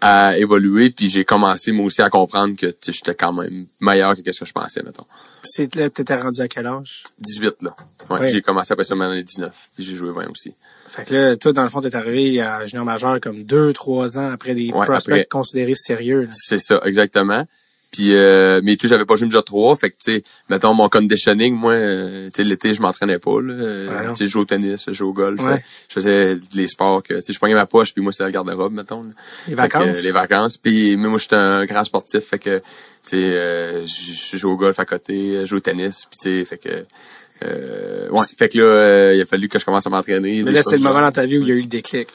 à évoluer, puis j'ai commencé, moi aussi, à comprendre que, j'étais quand même meilleur que ce que je pensais, mettons. C'est là, t'étais rendu à quel âge? 18, là. Ouais, Ouais. j'ai commencé après ça, maintenant, 19, puis j'ai joué 20 aussi. Fait que là, toi, dans le fond, t'es arrivé à junior majeur comme deux, trois ans après des Ouais, prospects après- considérés sérieux. là. C'est ça, exactement. Puis euh, mais tout, j'avais pas joué déjà trois, fait que tu sais, mettons mon conditioning, moi, euh, tu sais, l'été, je m'entraînais pas là. Euh, tu sais, je jouais au tennis, je jouais au golf, Ouais. euh, je faisais les sports que tu sais, je prenais ma poche puis moi c'était le garde-robe mettons. là. Les que, vacances? euh, les vacances, puis mais moi j'étais un grand sportif, fait que tu sais, euh, je jouais au golf à côté, je jouais au tennis, puis tu sais, fait que euh, ouais, fait que là, euh, il a fallu que je commence à m'entraîner. Mais là, c'est le moment dans ta vie où il y a eu le déclic.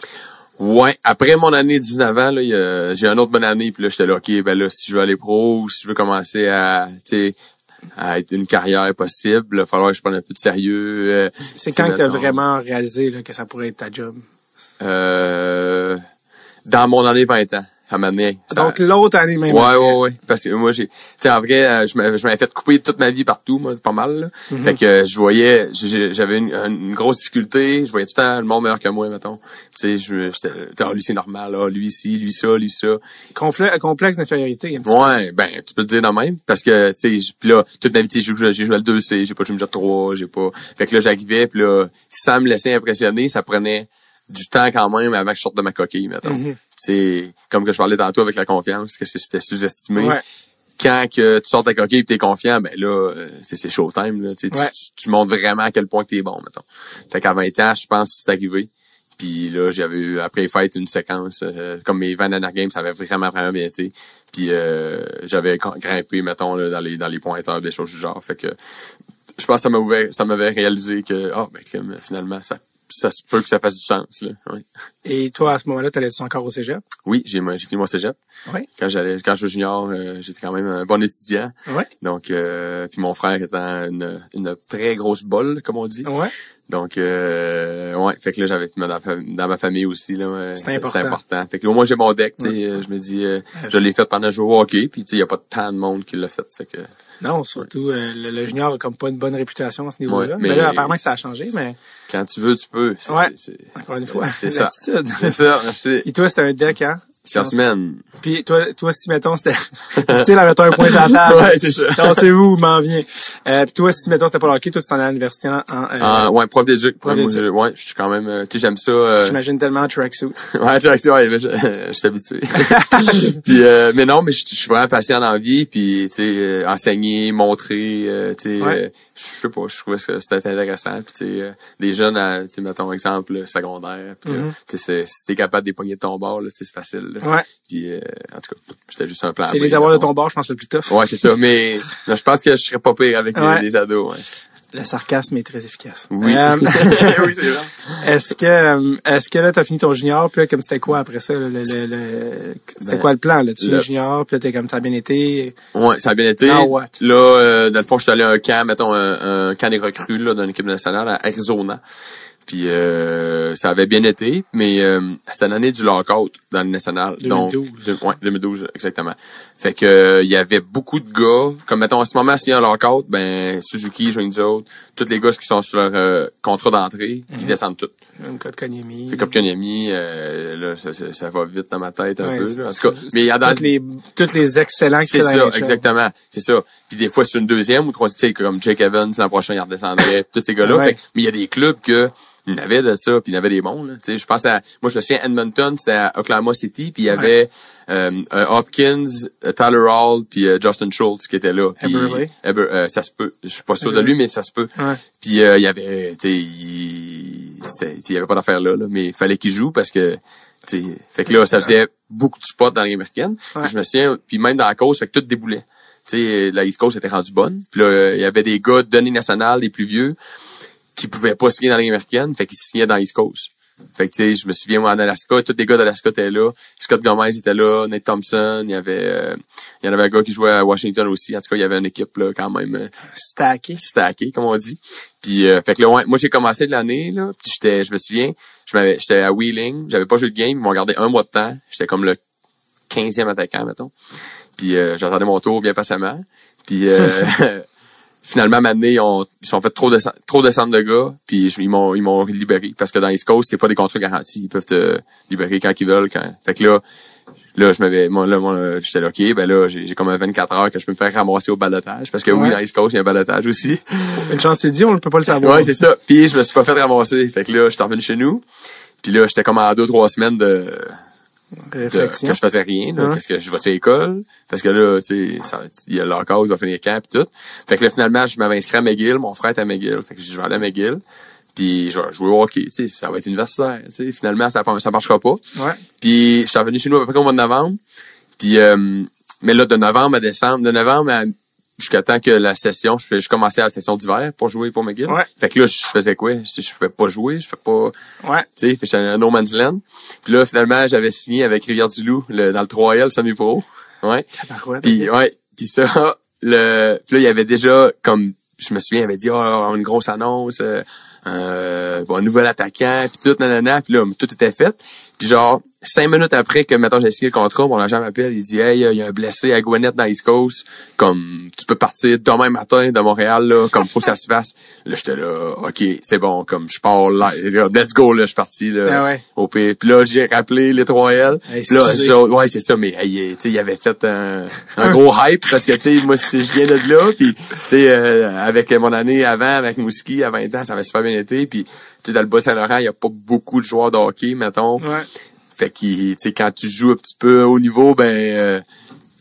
Ouais, après mon année 19 ans, là, j'ai une autre bonne année, puis là, j'étais là, OK, ben là, si je veux aller pro ou si je veux commencer à, tu sais, à être une carrière possible, il va falloir que je prenne un peu de sérieux. euh, C'est tu quand que t'as mettons, vraiment réalisé là, que ça pourrait être ta job? Euh, dans mon année 20 ans, à m'amener. Donc, l'autre année même. Ouais, ouais, ouais. Parce que moi, j'ai, tu sais, en vrai, euh, je m'avais fait couper toute ma vie partout, moi, pas mal, là. Mhm. Fait que euh, je voyais, j'avais une, une grosse difficulté, je voyais tout le temps le monde meilleur que moi, mettons. Tu sais, j'étais, ah, lui, c'est normal, ah, lui ici, lui ça, lui ça. Confle- complexe d'infériorité. un petit Ouais, ben, tu peux le dire de même, parce que, tu sais, puis là, toute ma vie, j'ai joué, joué à le 2C, j'ai pas joué au 3, j'ai pas... Fait que là, j'arrivais, puis là, sans me laisser impressionner, ça prenait du temps quand même avant que je sorte de ma coquille, mettons. Mhm. C'est comme que je parlais tantôt avec la confiance, que c'était sous-estimé. Ouais. quand que tu sors ta coquille et t'es confiant, ben là, euh, c'est showtime. Là, tu, sais, tu- Ouais. tu, tu montres vraiment à quel point que t'es bon, mettons. Fait qu'à 20 ans, je pense que c'est arrivé. Puis là, j'avais eu, après les fêtes, une séquence. euh, comme mes 20 dernières games, ça avait vraiment, vraiment bien été. Puis euh, j'avais gr- grimpé, mettons, là, dans les dans les pointeurs, des choses du genre. Fait que je pense que ça m'avait ça m'avait réalisé que ah ben crème, finalement ça ça se peut que ça fasse du sens là. Ouais. Et toi, à ce moment-là, t'allais-tu encore au cégep? Oui, j'ai j'ai fini mon cégep. Oui. Quand j'allais quand je junior, euh, j'étais quand même un bon étudiant. Ouais. Donc euh, puis mon frère était une, une très grosse bolle comme on dit. Ouais. Donc euh, ouais, fait que là j'avais dans, ma fam- dans ma famille aussi là, ouais, C'est important. important. Fait que là, au moins j'ai mon deck, tu sais, euh, je me dis euh, je l'ai fait pendant que je jouais au hockey, puis tu sais il y a pas tant de monde qui l'a fait, fait que Non, surtout, euh, le, le junior a comme pas une bonne réputation à ce niveau-là. Ouais, mais, mais- là, apparemment que ça a changé, mais quand tu veux, tu peux. Ouais. encore une fois, C'est ça. l'attitude. C'est ça, merci. Et toi, c'était un deck, hein? C'est en semaine. Puis toi, toi si mettons c'était style en mettant un point sur la table. Ouais, c'est ça. Tassez-vous, m'en vient. Euh, puis toi, si mettons c'était pas le hockey, toi tu t'en allais à l'université en, en, euh, Ah, ouais, prof d'éduc. prof d'éduc. je- ouais, je suis quand même, euh, tu sais, j'aime ça. euh, j'imagine tellement en tracksuit. Ouais, accès, ouais, mais je, je suis habitué. puis, euh, mais non, mais je je suis vraiment patient dans la vie, puis tu sais, enseigner, montrer, euh, tu sais, Ouais. je sais pas, je trouvais que c'était intéressant. Puis tu sais, euh, les jeunes, tu sais, mettons exemple secondaire, puis là, Mhm. tu sais, si t'es capable de les pogner de ton bord, là, c'est facile. Là. Ouais. Puis euh, en tout cas, j'étais juste un plan. C'est les avoirs de ton bord, je pense, le plus tough. Ouais, c'est ça. Mais non, je pense que je serais pas pire avec les- Ouais. les, ados. Ouais. Le sarcasme est très efficace. Oui. Euh, oui, c'est vrai. est-ce que euh, est-ce que là t'as fini ton junior puis là comme c'était quoi après ça le, le, le- le- c'était Ben, quoi le plan là? Tu le- le junior puis là t'es comme ça a bien été Ouais, ça a bien été. Now what? Là, euh, dans le fond, je suis allé à un camp, mettons, un, un camp des recrues là, dans l'équipe nationale à Arizona. Puis euh, ça avait bien été, mais euh, c'était l'année du lockout dans le national. 2012. Donc, de- ouais, 2012, exactement. Fait que euh, il y avait beaucoup de gars, comme mettons en ce moment, s'il y a un lockout, ben Suzuki, nous autres, tous les gars qui sont sur leur euh, contrat d'entrée, Mhm. ils descendent tous. un cas de Konyemi C'est comme Kanyami, euh, là, ça, ça, ça va vite dans ma tête un Ouais, peu. Là. En tout cas, mais il y a dans tous les les excellents qui c'est ça, la exactement. C'est ça. Puis des fois, c'est une deuxième ou troisième, tu sais, comme Jake Evans, l'an prochain, il redescendrait, tous ces gars-là. Ouais. Mais il y a des clubs que il y en avait de ça, puis il y en avait des bons. Là. Tu sais, je pense à, moi, je me souviens, Edmonton, c'était à Oklahoma City, puis il y avait euh, euh, Hopkins, euh, Tyler Hall, puis euh, Justin Schultz qui était là. Eber- euh, ça se peut. Je suis pas sûr de lui, mais ça se peut. Puis euh, il y avait, tu sais, il, y avait pas d'affaire là, là, mais il fallait qu'il joue parce que, tu sais, fait que là, ça faisait beaucoup de spots dans Ligue américaine. Ouais. Je me souviens, puis même dans la cause, fait que tout déboulait. Tu sais, la East Coast était rendue bonne. Puis là, il y avait des gars de données nationales, les plus vieux, qui pouvaient pas signer dans la Ligue américaine, fait qu'ils signaient dans East Coast. Fait que, tu sais, je me souviens, moi, en Alaska, tous les gars d'Alaska étaient là. Scott Gomez était là, Nate Thompson, il y avait, euh, il y en avait un gars qui jouait à Washington aussi. En tout cas, il y avait une équipe, là, quand même, euh, stacké stacké, comme on dit. Puis euh, fait que là, ouais, moi j'ai commencé de l'année là, puis j'étais, je me souviens, je m'avais, j'étais à Wheeling, j'avais pas joué de game, ils m'ont gardé un mois de temps, j'étais comme le 15e attaquant mettons. Puis euh, j'attendais mon tour bien patiemment. Puis euh, finalement, maintenant, ils ont, ils sont fait trop de trop de centres de gars, puis je- ils m'ont ils m'ont libéré parce que dans East Coast, c'est pas des contrats garantis, ils peuvent te libérer quand ils veulent quand. Fait que là Là, je m'avais, moi, là, moi, j'étais là, OK, ben là, j'ai j'ai comme un 24 heures que je peux me faire ramasser au balotage. Parce que oui, dans East Coast, il y a un balotage aussi. une chance tu le dis on ne peut pas le savoir Ouais, c'est ça. Puis je me suis pas fait ramasser. Fait que là, j'étais revenu chez nous. Puis là, j'étais comme en deux, trois semaines de, de- réflexion que je faisais rien. Là, Ouais. Parce que je vais à l'école? Parce que là, tu sais, il y a leur cause, il va finir camp et tout. Fait que là, finalement, je m'avais inscrit à McGill. Mon frère était à McGill. Fait que je vais aller à McGill. Puis je vais jouer au hockey. Tu sais, ça va être universitaire. Tu sais, finalement, ça, ça marchera pas. ouais Puis j'étais revenu chez nous à peu près au mois de novembre. Puis euh, mais là de novembre à décembre, de novembre à jusqu'à temps que la session, je fais je commençais la session d'hiver pour jouer pour McGill. Ouais. Fait que là je faisais quoi? Je je fais pas jouer, je fais pas ouais tu sais, j'étais à No Man's Land. Puis là finalement, j'avais signé avec Rivière-du-Loup le, dans le 3L semi-pro. Ouais. Puis ouais, puis ça le puis là il y avait déjà comme je me souviens, il avait dit oh, une grosse annonce euh, euh, un nouvel attaquant puis tout nanana, puis là tout était fait. Puis genre cinq minutes après que maintenant j'ai signé le contrat, mon agent m'appelle, il dit hey, il y a un blessé à Gwinnett dans East Coast, comme tu peux partir demain matin de Montréal là, comme faut que ça se fasse. Là j'étais là, OK, c'est bon, comme je pars là, let's go là, je suis parti là. Ah ouais. Au pire. Puis là, j'ai rappelé les 3L. Hey, Puis là, ça, ouais, c'est ça, mais hey, tu sais, il avait fait un, un gros hype parce que, tu sais, moi, si je viens de là, puis, tu sais, euh, avec mon année avant, avec Mouski, à 20 ans, ça avait super bien été, puis, sais, dans le Bas-Saint-Laurent, il y a pas beaucoup de joueurs de hockey, mettons. ouais Fait que, tu sais, quand tu joues un petit peu au niveau, ben, euh,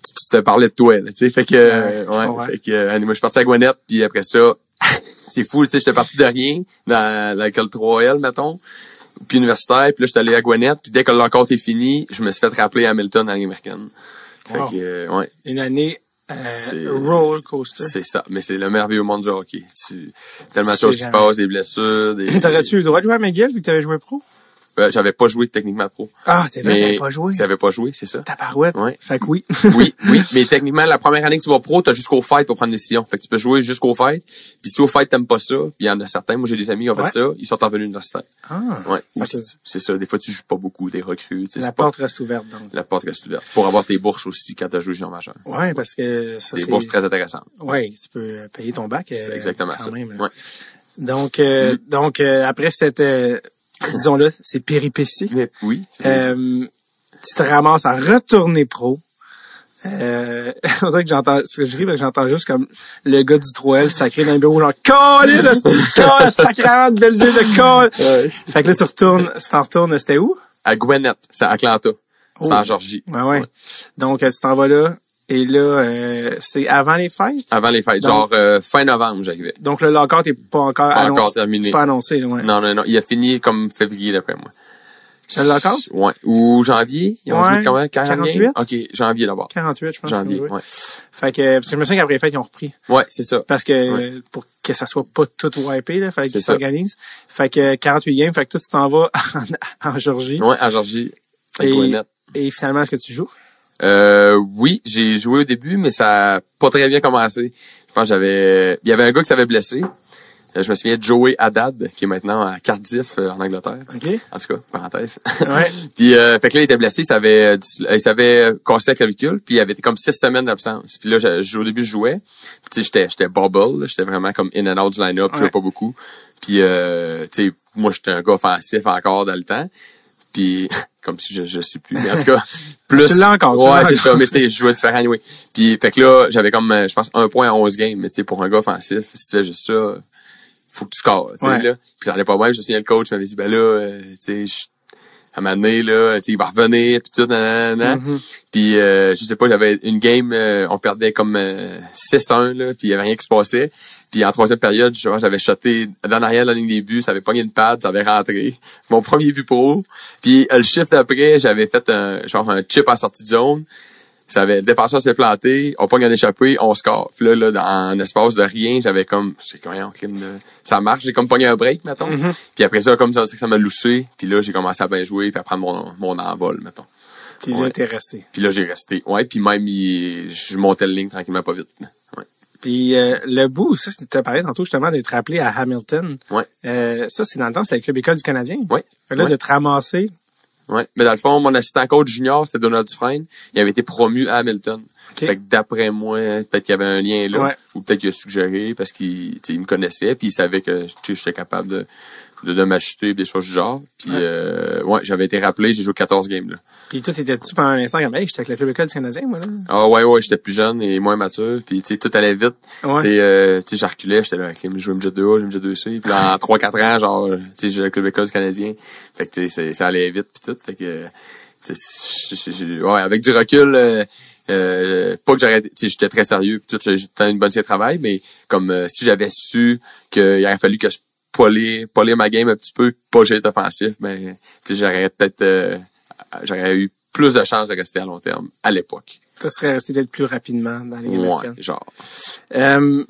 tu tu te parlais de toi, tu sais. Fait que, euh, Ouais, ouais, fait que, euh, moi, je suis parti à Gwinnett, puis après ça, c'est fou, tu sais, j'étais parti de rien, dans l'école 3L, mettons, puis universitaire, puis là, j'étais allé à Gwinnett, puis dès que le compte est fini, je me suis fait rappeler à Hamilton dans la Ligue américaine. Fait Wow. que, euh, ouais, Une année euh, roller coaster. c'est ça. Mais c'est le merveilleux monde du hockey. Tu, tellement de choses qui se passent, des blessures, des... T'aurais-tu eu le droit de jouer à McGill vu que t'avais joué pro? Euh, j'avais pas joué techniquement pro. Ah, c'est vrai, t'avais pas joué. J'avais pas joué, c'est ça. Ta parouette. Ouais. Fait que oui. Oui, oui, mais techniquement, la première année que tu vas pro, t'as jusqu'au fight pour prendre une décision. Fait que tu peux jouer jusqu'au fight. Puis si au fight t'aimes pas ça, puis il y en a certains, moi j'ai des amis qui ont fait Ouais. ça, ils sont en venue universitaire. Ah. Ouais. C'est ça. Des fois tu joues pas beaucoup, t'es sais, la pas- porte reste ouverte, donc. La porte reste ouverte. Pour avoir tes bourses aussi quand t'as joué junior majeur. Ouais, parce que ça, Des bourses très intéressantes. Ouais, tu peux payer ton bac. Euh, exactement quand ça. même. Ouais. Donc, euh, Mm. donc euh, après cette, disons-le, ces péripéties, Mais oui. euh, tu te ramasses à retourner pro. Euh, on dirait que j'entends, je ris, j'entends juste comme le gars du 3L sacré dans le bureau, genre, collé de ce sacrément de belles yeux de colle. Fait que là, tu retournes, si t'en retournes, c'était où? À Gwinnett, c'est à Atlanta. C'est Oh. en Georgie. Ouais, ouais. Donc, euh, tu t'en vas là, et là, euh, c'est avant les fêtes? Avant les fêtes. Donc- Genre euh, fin novembre, j'arrivais. Donc, le lockout est pas encore Pas annoncé. encore terminé. C'est pas annoncé, là, ouais. Non, non, non. Il a fini comme février d'après moi. Le lockout? Ouais. Ou janvier? Ils ont Ouais. joué comment? 40 48? games? OK, janvier d'abord. 48, je pense. Janvier, ouais. Fait que, parce que je me souviens qu'après les fêtes, ils ont repris. Ouais, c'est ça. Parce que, Ouais. pour que ça soit pas tout wipé, là, fallait qu'ils s'organisent. Fait que, 48 games, fait que toi, tu t'en vas en, en Georgie. Ouais, à Georgie. Et-. Et finalement, est-ce que tu joues? Euh, oui, j'ai joué au début, mais ça a pas très bien commencé. Je pense que j'avais, il y avait un gars qui s'avait blessé. Euh, Je me souviens de Joey Haddad, qui est maintenant à Cardiff, euh, en Angleterre. OK. En tout cas, parenthèse. Ouais. puis, euh, fait que là, il était blessé, il s'avait, euh, il s'avait cassé la clavicule, puis il avait été comme six semaines d'absence. Puis là, je- au début, je jouais. Puis, tu sais, j'étais, j'étais bubble, j'étais vraiment comme in and out du line-up, je jouais Ouais. pas beaucoup. Puis, euh, tu sais, moi, j'étais un gars offensif encore dans le temps. Puis, comme si je, je suis plus. Mais en tout cas, plus. Tu l'as encore, tu Ouais, c'est ça. Mais tu sais, je jouais différent anyway. Puis, fait que là, j'avais comme, euh, je pense, un point en 11 games. Mais tu sais, pour un gars offensif, si tu fais juste ça, faut que tu scores, tu sais, Ouais. là. Puis ça allait pas bien. Je souviens, le coach m'avait dit, ben là, euh, tu sais, je- à un moment donné, là, tu sais, il va revenir, puis tout, nan, nan, nan. Mhm. Puis, euh, je sais pas, j'avais une game, euh, on perdait comme euh, 6-1, là, puis il y avait rien qui se passait. Puis en troisième période, genre, j'avais shoté dans l'arrière de la ligne des buts, ça avait pogné une patte, ça avait rentré. Mon premier but pro. Puis euh, le shift d'après, j'avais fait un genre un chip en sortie de zone. Ça avait, le défenseur s'est planté, on pogne un échappé, on score. Puis là, là, dans un espace de rien, j'avais comme, c'est là, ça marche, j'ai comme pogné un break, mettons. Mhm. Puis après ça, comme ça, ça m'a loussé. Puis là, j'ai commencé à bien jouer, puis à prendre mon, mon envol, mettons. Puis là, Ouais. t'es resté. Puis là, j'ai resté. Ouais, puis même, il- je montais le ligne tranquillement pas vite. Ouais. Puis euh, le bout, ça, tu as parlé tantôt justement d'être appelé à Hamilton. Ouais. Euh, ça, c'est dans le temps, c'était avec le Club École du Canadien. Ouais. Fait là, Ouais. de te ramasser. Ouais. Mais dans le fond, mon assistant coach junior, c'était Donald Dufresne. Il avait été promu à Hamilton. OK. Fait que d'après moi, peut-être qu'il y avait un lien là. Ouais. Ou peut-être qu'il a suggéré parce qu'il il me connaissait, puis il savait que j'étais capable de, de, de m'acheter des choses du genre. Puis Ouais. euh, ouais, j'avais été rappelé, j'ai joué 14 games là. Puis toi, t'étais-tu pendant un instant comme, hey, j'étais avec le Club École du Canadien, moi, là? Ah ouais, ouais, j'étais plus jeune et moins mature, puis tu sais, tout allait vite. Ouais. Tu sais, euh, tu sais, je reculais, j'étais là, ok, je jouais MJ2A, je jouais MJ2C, puis là, en 3-4 ans, genre, tu sais, j'ai le club école du Canadien. Fait que, tu sais, ça allait vite, puis tout. Fait que, ouais, avec du recul, euh, euh, pas que sais, j'étais très sérieux, puis tout, j'ai une bonne série de travail, mais comme euh, si j'avais su qu'il aurait fallu que je polir, polir ma game un petit peu, pas été offensif, sais, j'aurais peut-être, euh, j'aurais eu plus de chances de rester à long terme à l'époque. Ça serait resté peut-être plus rapidement dans les Ouais, genre. Euh,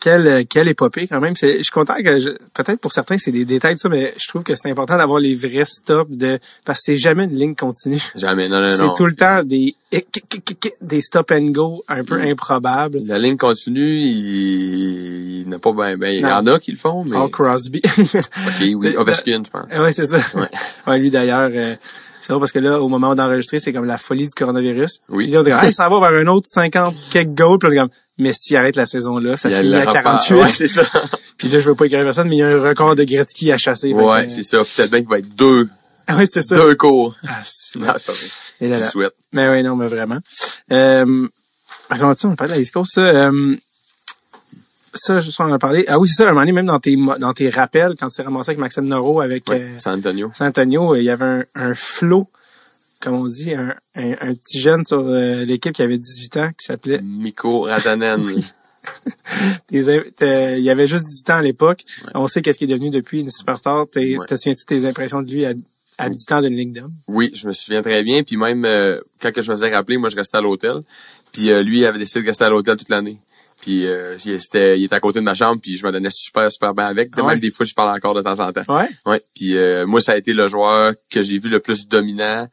quelle, quelle épopée quand même. C'est- Je suis content que je- peut-être pour certains c'est des détails de ça, mais je trouve que c'est important d'avoir les vrais stops de parce que c'est jamais une ligne continue. Jamais, non, non, C'est non. tout le temps des des stop and go un peu Mm. improbables. La ligne continue, il, il n'a pas ben, ben, il y en a qui le font, mais, Paul Crosby. ok, oui, C'est- Ovechkin, je pense. ouais, c'est ça. Ouais. Ouais, lui d'ailleurs, euh, c'est vrai parce que là, au moment d'enregistrer, c'est comme la folie du coronavirus. Oui. Puis là, on dit, hey, ça va vers un autre 50 quelques goals. Puis on est comme, mais s'il arrête la saison là, ça finit à rapport- 48. Ouais, c'est ça. Puis là, je veux pas écrire personne, mais il y a un record de Gretzky à chasser. Ouais, que- c'est ça. Peut-être bien qu'il va être deux, Ah oui, c'est ça. deux cours. Ah, c'est pas vrai. Et là, Je souhaite. Mais oui, non, mais vraiment. Euh, par contre, on parle de la East Coast, ça, euh, ça, je sais on en a parlé. Ah oui, c'est ça, un moment donné, même dans tes, dans tes rappels, quand tu t'es ramassé avec Maxime Noro, avec Ouais, euh, San Antonio. San Antonio, euh, il y avait un, un flow comme on dit, un, un, un petit jeune sur euh, l'équipe qui avait 18 ans, qui s'appelait... Miko t'es- Il avait juste 18 ans à l'époque. On sait qu'est-ce qu'il est devenu depuis, une superstar. T'es- Ouais. T'as souviens-tu tes impressions de lui à, à 18 ans d'une ligue d'hommes? Oui, je me souviens très bien. Puis même euh, quand que je me faisais rappeler, moi je restais à l'hôtel. Puis euh, lui il avait décidé de rester à l'hôtel toute l'année. Puis euh, il, était, il était à côté de ma chambre, puis je me donnais super, super bien avec. Ah ouais? Même des fois, je parle encore de temps en temps. Ouais. Ouais. Puis euh, moi, ça a été le joueur que j'ai vu le plus dominant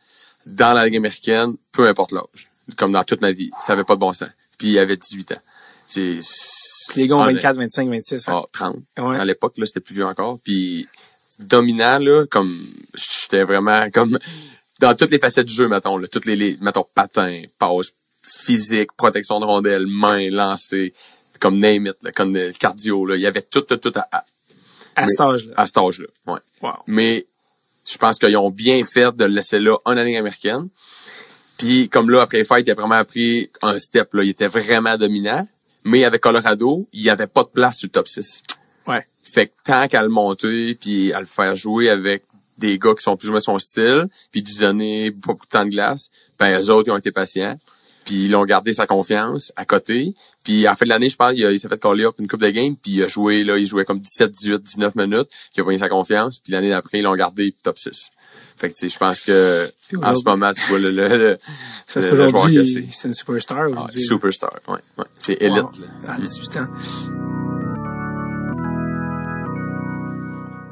dans la Ligue américaine, peu importe l'âge. Comme dans toute ma vie. Ça avait pas de bon sens. Puis il avait 18 ans. C'est... Les gars ont Ah, 24, 25, 26. ah, 30. Ouais. À l'époque, là, c'était plus vieux encore. Puis dominant, là, comme j'étais vraiment comme dans toutes les facettes du jeu, mettons, là, toutes les, les mettons, patins, passe, physique, protection de rondelle, main, lancer, comme name it, là, comme le cardio, là. Il y avait tout, tout, tout à, à, à mais- cet âge-là. à cet âge-là. Ouais. Wow. Mais je pense qu'ils ont bien fait de le laisser là en année américaine. Puis comme là, après les fights, il a vraiment pris un step. Là. Il était vraiment dominant. Mais avec Colorado, il n'y avait pas de place sur le top 6. Ouais. Fait que tant qu'à le monter, puis à le faire jouer avec des gars qui sont plus ou moins son style, puis lui donner beaucoup de temps de glace, ben eux autres, ils ont été patients. Puis ils ont gardé sa confiance à côté. Puis à la fin de l'année, je pense, il, s'est fait caller up une coupe de game, puis il a joué, là, il jouait comme 17, 18, 19 minutes, puis il a pris sa confiance, puis l'année d'après, ils l'ont gardé top 6. Fait que, tu sais, je pense que, en ce moment, tu vois le, le, le, le- joueur que c'est. c'est une superstar Ah, superstar, ouais, ouais. C'est élite, Wow. là. À 18 ans.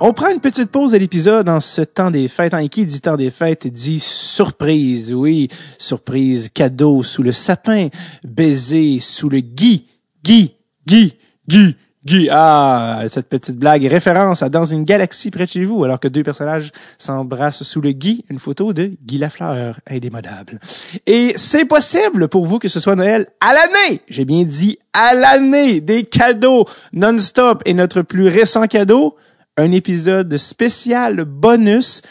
On prend une petite pause de l'épisode en ce temps des fêtes. En qui dit temps des fêtes dit surprise. Oui, surprise, cadeau sous le sapin, baiser sous le gui, gui, gui, gui, gui. Ah, cette petite blague référence à Dans une galaxie près de chez vous, alors que deux personnages s'embrassent sous le gui, une photo de Guy Lafleur, indémodable. Et c'est possible pour vous que ce soit Noël à l'année. J'ai bien dit à l'année. Des cadeaux non-stop. Et notre plus récent cadeau, un épisode spécial bonus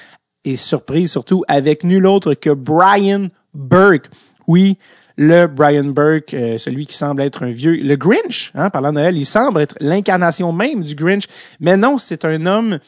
et surprise surtout avec nul autre que Brian Burke. Oui, le Brian Burke, euh, celui qui semble être un vieux, le Grinch, hein, parlant de Noël, il semble être l'incarnation même du Grinch, mais non, c'est un homme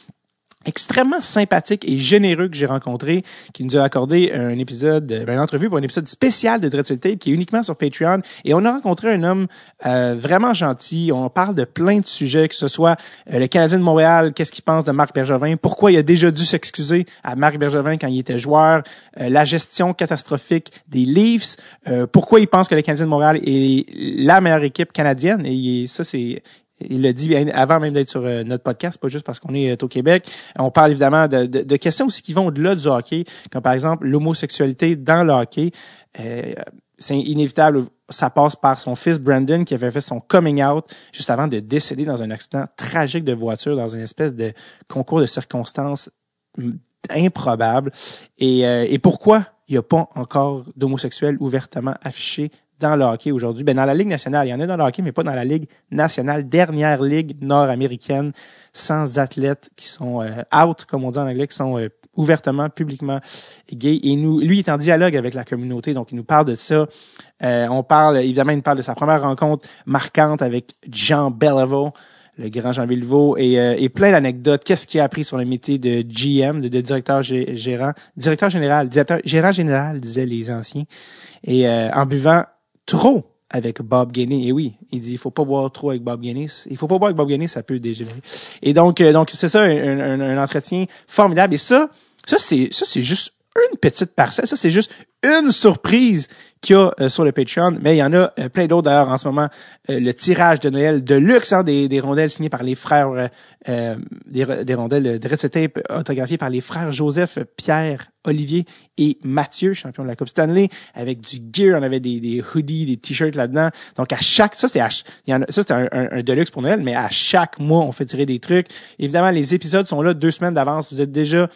extrêmement sympathique et généreux que j'ai rencontré, qui nous a accordé un épisode, euh, ben, une entrevue pour un épisode spécial de Dreadful Tape qui est uniquement sur Patreon. Et on a rencontré un homme euh, vraiment gentil. On parle de plein de sujets, que ce soit euh, le Canadien de Montréal, qu'est-ce qu'il pense de Marc Bergevin, pourquoi il a déjà dû s'excuser à Marc Bergevin quand il était joueur, euh, la gestion catastrophique des Leafs, euh, pourquoi il pense que le Canadien de Montréal est la meilleure équipe canadienne. Et ça, c'est il l'a dit avant même d'être sur euh, notre podcast, pas juste parce qu'on est euh, au Québec. On parle évidemment de, questions aussi qui vont au-delà du hockey, comme par exemple l'homosexualité dans le hockey. Euh, c'est inévitable, ça passe par son fils Brandon qui avait fait son coming out juste avant de décéder dans un accident tragique de voiture dans une espèce de concours de circonstances improbable. Et, et pourquoi il n'y a pas encore d'homosexuels ouvertement affichés dans le hockey aujourd'hui? Ben, dans la Ligue nationale, il y en a dans le hockey, mais pas dans la Ligue nationale, dernière ligue nord-américaine, sans athlètes qui sont euh, out, comme on dit en anglais, qui sont euh, ouvertement, publiquement gays. Et nous, lui, est en dialogue avec la communauté, donc il nous parle de ça. Euh, on parle, évidemment, il nous parle de sa première rencontre marquante avec Jean Beliveau, le grand Jean Beliveau, et, euh, et plein d'anecdotes. Qu'est-ce qu'il a appris sur le métier de GM, de, de directeur gé- gérant, directeur général, directeur, gérant général, disaient les anciens. Et euh, en buvant trop avec Bob Gainey. Et oui, il dit il faut pas boire trop avec Bob Gainey. Il faut pas boire avec Bob Gainey, ça peut dégénérer. Et donc, euh, donc c'est ça, un, un- un entretien formidable. Et ça, c'est ça c'est juste une petite parcelle. Ça c'est juste une surprise qu'il y a euh, sur le Patreon. Mais il y en a euh, plein d'autres d'ailleurs en ce moment. Euh, le tirage de Noël de luxe, hein, des, des rondelles signées par les frères, euh, des, des rondelles de Red Tape autographiées par les frères Joseph, Pierre, Olivier et Mathieu, champion de la Coupe Stanley, avec du gear, on avait des, des hoodies, des t-shirts là-dedans. Donc à chaque, ça c'est à ça c'est un, un, un deluxe pour Noël, mais à chaque mois on fait tirer des trucs. Évidemment, les épisodes sont là deux semaines d'avance. Vous êtes déjà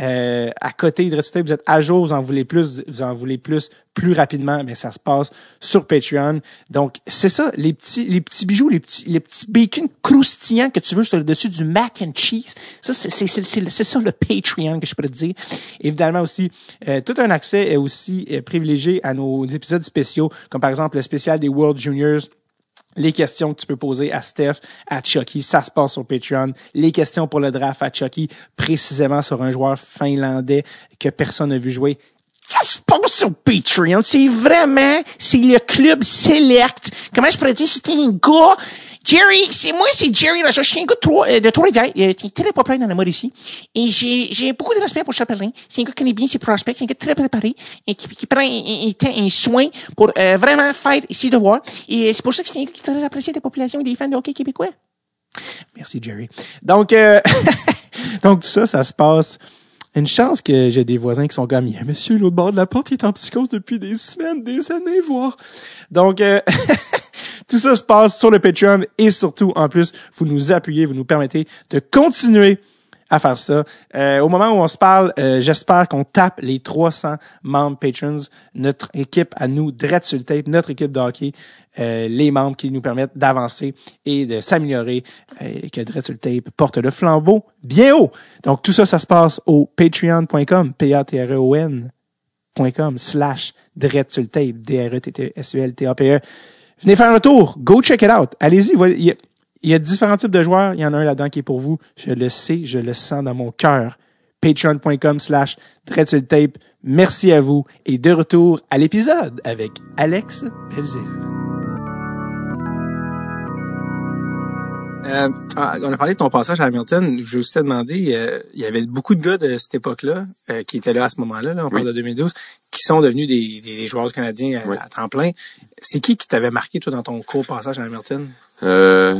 euh, à côté de Ressuscité, vous êtes à jour, vous en voulez plus, vous en voulez plus plus rapidement, mais ça se passe sur Patreon. Donc, c'est ça, les petits, les petits bijoux, les petits, les petits bacon croustillants que tu veux sur le dessus du mac and cheese. Ça, c'est, c'est, c'est, c'est, c'est ça le Patreon que je pourrais te dire. Évidemment aussi, euh, tout un accès est aussi euh, privilégié à nos épisodes spéciaux, comme par exemple le spécial des World Juniors les questions que tu peux poser à Steph, à Chucky, ça se passe sur Patreon. Les questions pour le draft à Chucky, précisément sur un joueur finlandais que personne n'a vu jouer. ça se passe sur Patreon. C'est vraiment, c'est le club select. Comment je pourrais dire, c'était un gars, Jerry, c'est moi, c'est Jerry, je suis un gars de Trois- euh, de Trois-Rivières, il est très populaire dans la ici. Et j'ai, beaucoup de respect pour Chapelin. C'est un gars qui connaît bien ses prospects, c'est un gars très préparé, et qui, prend un, soin pour euh, vraiment faire ses devoirs. Et c'est pour ça que c'est un gars qui est très apprécié des populations et des fans de hockey québécois. Merci, Jerry. Donc, euh, donc tout ça, ça se passe. Une chance que j'ai des voisins qui sont comme, il monsieur l'autre bord de la porte, est en psychose depuis des semaines, des années, voire. Donc, euh, tout ça se passe sur le Patreon et surtout, en plus, vous nous appuyez, vous nous permettez de continuer à faire ça. Euh, au moment où on se parle, euh, j'espère qu'on tape les 300 membres patrons, notre équipe à nous, Dread sur le tape, notre équipe de euh, les membres qui nous permettent d'avancer et de s'améliorer, et que Dread sur le tape porte le flambeau bien haut. Donc tout ça, ça se passe au patreon.com, p-a-t-r-e-o-n .com slash Dread sur le tape, D-R-E-T-T-S-U-L-T-A-P-E. Venez faire un tour, go check it out. Allez-y, il y a- différents types de joueurs. Il y en a un là-dedans qui est pour vous. Je le sais, je le sens dans mon cœur. Patreon.com slash tape. Merci à vous. Et de retour à l'épisode avec Alex Belzil. Euh, on a parlé de ton passage à Hamilton. Je vais aussi te demander, euh, il y avait beaucoup de gars de cette époque-là euh, qui étaient là à ce moment-là, là, on parle de 2012, qui sont devenus des, joueurs canadiens à, Oui. à temps plein. C'est qui qui t'avait marqué, toi, dans ton court passage à Hamilton? Euh,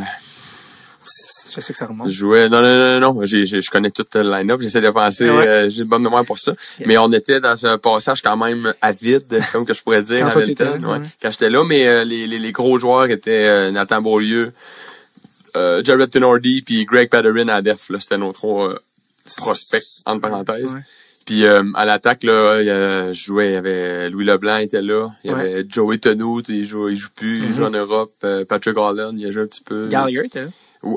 Je sais que ça remonte. je jouais, non, non, non, non, je connais tout le line-up, j'essaie de penser, Ouais. euh, j'ai une bonne mémoire pour ça. Mais on était dans un passage quand même avide, comme que je pourrais dire, Quand toi, ouais. Quand j'étais là, mais euh, les, les, les gros joueurs étaient euh, Nathan Beaulieu, euh, Jared Tenordi, puis Greg Patterin à def, là, c'était nos trois euh, prospects, entre parenthèses. Ouais. Puis euh, à l'attaque, là, il jouais, il y avait Louis Leblanc était là, il y Ouais. avait Joey Tenout, il joue, il joue plus, il joue en Europe, euh, Patrick Holland, il a joué un petit peu. Gallagher, là?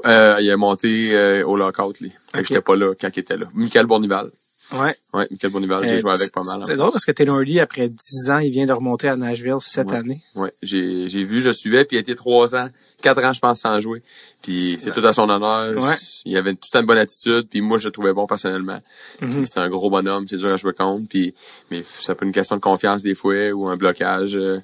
Euh, il a monté au lockout, lui. Fait que Ok. j'étais pas là quand il était là. Michael Bournival. Ouais. Ouais, Michael Bournival, j'ai joué avec pas mal. C'est drôle parce que Lee, après 10 ans, il vient de remonter à Nashville cette Ouais. année. Ouais, j'ai j'ai vu, je suivais, puis il a été trois ans, quatre ans, je pense, sans jouer. Puis c'est tout à son honneur. Ouais. Il avait toute une bonne attitude, puis moi, je le trouvais bon personnellement. Puis C'est un gros bonhomme, c'est dur à jouer contre, puis mais ça peut être une question de confiance des fois ou un blocage. euh,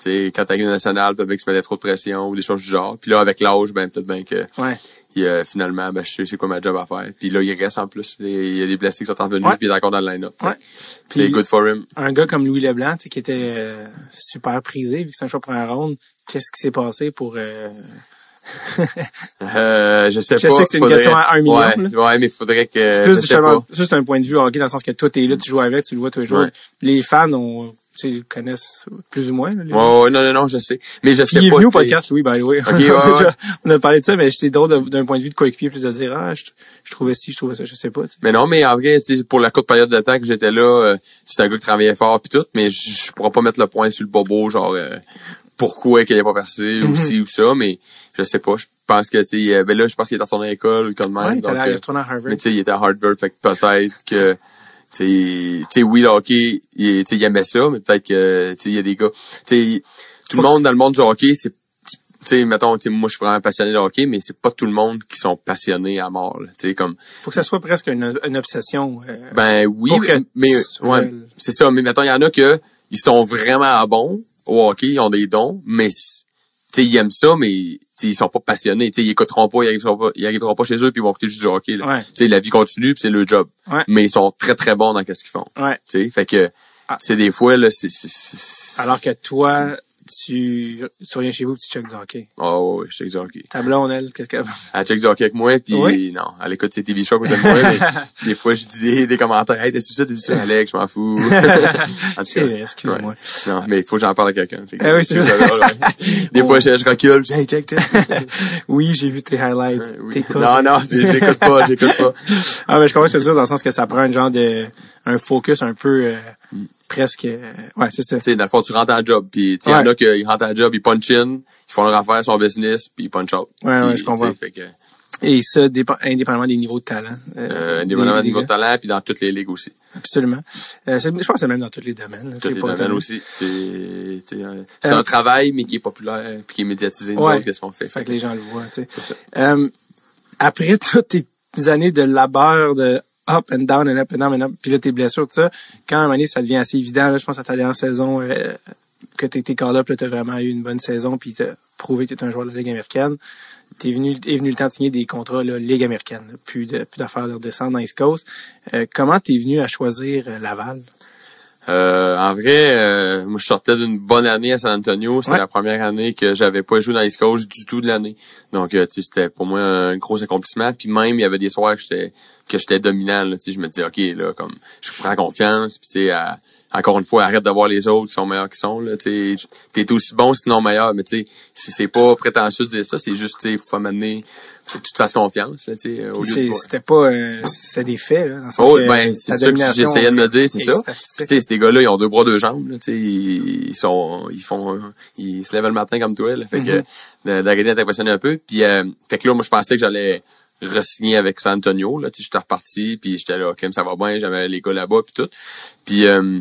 tu sais, quand t'as une nationale, peut-être qu'il se mettait trop de pression ou des choses du genre. Puis là, avec l'âge, ben peut-être bien que Ouais. Il, euh, finalement, ben, je sais c'est quoi ma job à faire. Puis là, il reste en plus. Il y a des blessés qui sont revenus, Ouais. puis il est encore dans le line-up. Ouais. C'est Puis- good for him. un gars comme Louis Leblanc, qui était euh, super prisé, vu que c'est un choix pour un ronde, qu'est-ce qui s'est passé pour... euh, Euh, je sais Je pas. sais que c'est une question à un million, Ouais, ouais mais faudrait que. c'est plus je sais pas. juste un point de vue hockey, dans le sens que toi, t'es là, tu joues avec, tu le vois tous les jours. Ouais. Les fans ont, tu connaissent plus ou moins. Là, Ouais, non, non, non, je sais. Mais je sais il est pas. venu au podcast, oui, by the way. ouais, on, a ouais. on a parlé de ça, mais c'est drôle d'un point de vue de coéquipier, plus de dire, ah, je, je trouvais ci, je trouvais ça, je sais pas. Mais non, mais en vrai, tu sais, pour la courte période de temps que j'étais là, euh, c'était un gars qui travaillait fort puis tout, mais je pourrais pas mettre le point sur le bobo, genre euh, pourquoi qu'il ait pas percé ou Mhm. ci ou ça, mais je sais pas. Je pense que tu sais, euh, ben là, je pense qu'il est retourné à l'école comme même. Ouais, il était euh, retourner à Harvard. mais tu sais, il était à Harvard, fait que peut-être que tu sais, oui, le hockey, il, il aimait ça, mais peut-être que tu sais, il y a des gars, tu sais, tout le monde dans le monde du hockey, c'est tu sais, mettons, tu sais, moi, je suis vraiment passionné de hockey, mais c'est pas tout le monde qui sont passionnés à mort, là. Tu sais, comme, Faut que ça soit presque une, une obsession. euh, ben oui, mais, ouais, c'est ça. Mais mettons, il y en a que ils sont vraiment bons au hockey, ils ont des dons, mais tu sais, ils aiment ça, mais ils sont pas passionnés. Ils écouteront pas, ils arriveront pas, ils arriveront pas chez eux puis ils vont écouter juste du hockey. Là. Ouais. La vie continue puis c'est le job. Ouais. Mais ils sont très très bons dans qu'est-ce qu'ils font. ouais. Fait que Ah. c'est des fois là, c'est- Alors que toi, tu, tu reviens chez vous et tu check du hockey. Oh ouais, je check du hockey. Ta blonde, elle, qu'est-ce qu'elle Elle check du hockey avec moi puis Oui? non, elle écoute ses TV shows à côté de moi. mais des fois je dis des, des commentaires, hey t'es ça, t'es ça, Alex, je m'en fous. C'est vrai, excuse-moi. ouais. Non, mais il faut que j'en parle à quelqu'un. Que- Ah oui, c'est ça. là, ouais. Des fois, je, je recule, je dis, hey, check, check. Oui, j'ai vu tes highlights, oui. Non, non, j'écoute pas, j'écoute pas. Ah, mais je comprends que c'est ça, dans le sens que ça prend un genre de, un focus un peu, euh, presque, euh, ouais, c'est ça. Tu sais, dans le fond, tu rentres en job, puis tu sais, il y en Ouais. a qui rentrent en job, ils punch in, ils font leur affaire, son business, puis ils punch out. Ouais, ouais, je comprends. Fait que, Et ça, indépendamment des niveaux de talent. euh, des- indépendamment des du niveau de talent, puis dans toutes les ligues aussi. Absolument. Euh, je pense que c'est même dans tous les domaines. Tous les domaines aussi. C'est, euh, c'est Euh, un travail, mais qui est populaire, puis qui est médiatisé, nous Ouais. qu'est-ce qu'on fait. Fait que les gens le voient, tu sais. Euh, après toutes tes années de labeur de up and down and up and down and up. Puis là, tes blessures, tout ça. Quand à un moment donné, ça devient assez évident, là, je pense à ta dernière saison, euh, que t'es été call-up, t'as vraiment eu une bonne saison, puis t'as prouvé que t'es un joueur de la Ligue américaine. T'es venu, est venu le temps de signer des contrats, là, Ligue américaine. là. Plus de, plus d'affaires de redescendre dans East Coast. Euh, comment t'es venu à choisir euh, Laval? Euh, en vrai, euh, moi je sortais d'une bonne année à San Antonio. Ouais. la première année que j'avais pas joué dans East Coast du tout de l'année. Donc euh, tu sais, c'était pour moi un gros accomplissement. Puis même il y avait des soirs que j'étais que j'étais dominant. Là, tu sais, je me disais ok là comme je prends confiance. Puis tu sais à- encore une fois arrête de voir les autres qui sont meilleurs qu'ils sont. Là, tu t'es aussi bon sinon meilleur. Mais tu sais c'est pas prétentieux de dire ça, c'est juste tu sais faut m'amener faut que tu te fasses confiance. Là, tu sais au lieu de C'était pas, euh, c'est des faits, là. Dans le sens Oh, que ben, c'est ça que j'essayais de me dire, c'est est ça. Tu sais, ces gars-là, ils ont deux bras, deux jambes, là, tu sais, ils, ils sont, ils font, ils se lèvent le matin comme toi, là. Fait que, Mm-hmm. D'Agadi est impressionné un peu. Puis, euh, fait que là, moi, je pensais que j'allais re-signer avec San Antonio, là, tu sais, j'étais reparti, puis j'étais là, ok, ça va bien, j'avais les gars là-bas, puis tout. Puis, euh,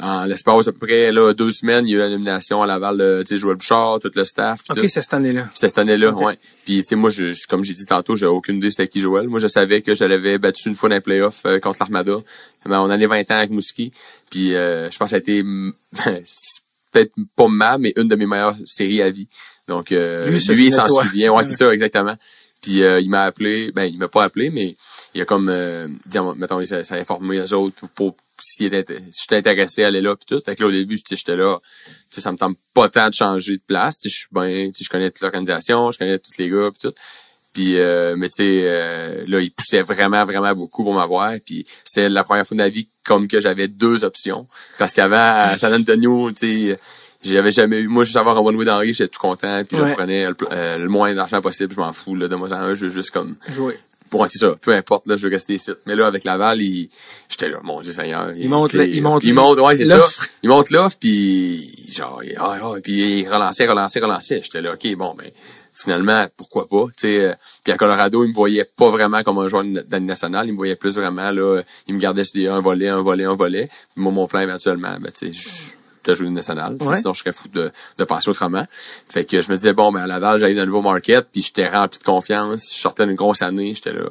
en l'espace d'à peu près, là, deux semaines, il y a eu l'élimination à Laval de, tu sais, Joël Bouchard, tout le staff, OK, c'est cette année-là. Cette année-là, Ok. ouais. Puis tu sais, moi, je, comme j'ai dit tantôt, j'ai aucune idée c'était qui Joël. Moi, je savais que je l'avais battu une fois dans les playoffs euh, contre l'Armada. Ben, on allait 20 ans avec Mouski. Puis euh, je pense que ça a été peut-être pas ma, mais une de mes meilleures séries à vie. Donc euh, Lui, il s'en souvient. Ouais, c'est ça, exactement. Puis euh, il m'a appelé, ben il m'a pas appelé, mais il a comme euh, dit, mettons, ça, a informé les autres pour si j'étais intéressé à aller là puis tout. Fait que là, au début, tu sais, j'étais là, tu sais, ça me tente pas tant de changer de place. Tu sais, je suis bien, tu sais, je connais toute l'organisation, je connais tous les gars puis tout. Puis, euh, mais tu sais, euh, là, il poussait vraiment, vraiment beaucoup pour m'avoir. Puis, c'était la première fois de ma vie comme que j'avais deux options. Parce qu'avant, à San Antonio, tu sais, j'avais jamais eu... Moi, juste avoir un one-way d'Henri, j'étais tout content. Puis, Ouais. je prenais le, euh, le moins d'argent possible. Je m'en fous, là, de moi en un. Je veux juste comme... Jouer. Pour c'est ça, peu importe, là, je veux rester ici. Mais là, avec Laval, il, j'étais là, mon Dieu Seigneur. Il monte il monte il monte, ouais, c'est ça. Il monte l'offre, puis genre, il- ah, ah, puis il relançait, relançait, relançait. J'étais là, ok, bon, ben, finalement, pourquoi pas, tu sais. euh, Puis à Colorado, il me voyait pas vraiment comme un joueur d'année nationale, il me voyait plus vraiment, là, il me gardait sur des un volet, un volet, un volet. Puis moi, mon plan éventuellement, ben, tu sais, de jouer sais, Ouais. Sinon, je serais fou de, de penser autrement. Fait que je me disais, bon, ben, à Laval, j'arrive dans un nouveau market, puis j'étais rempli de confiance. Je sortais d'une grosse année, j'étais là.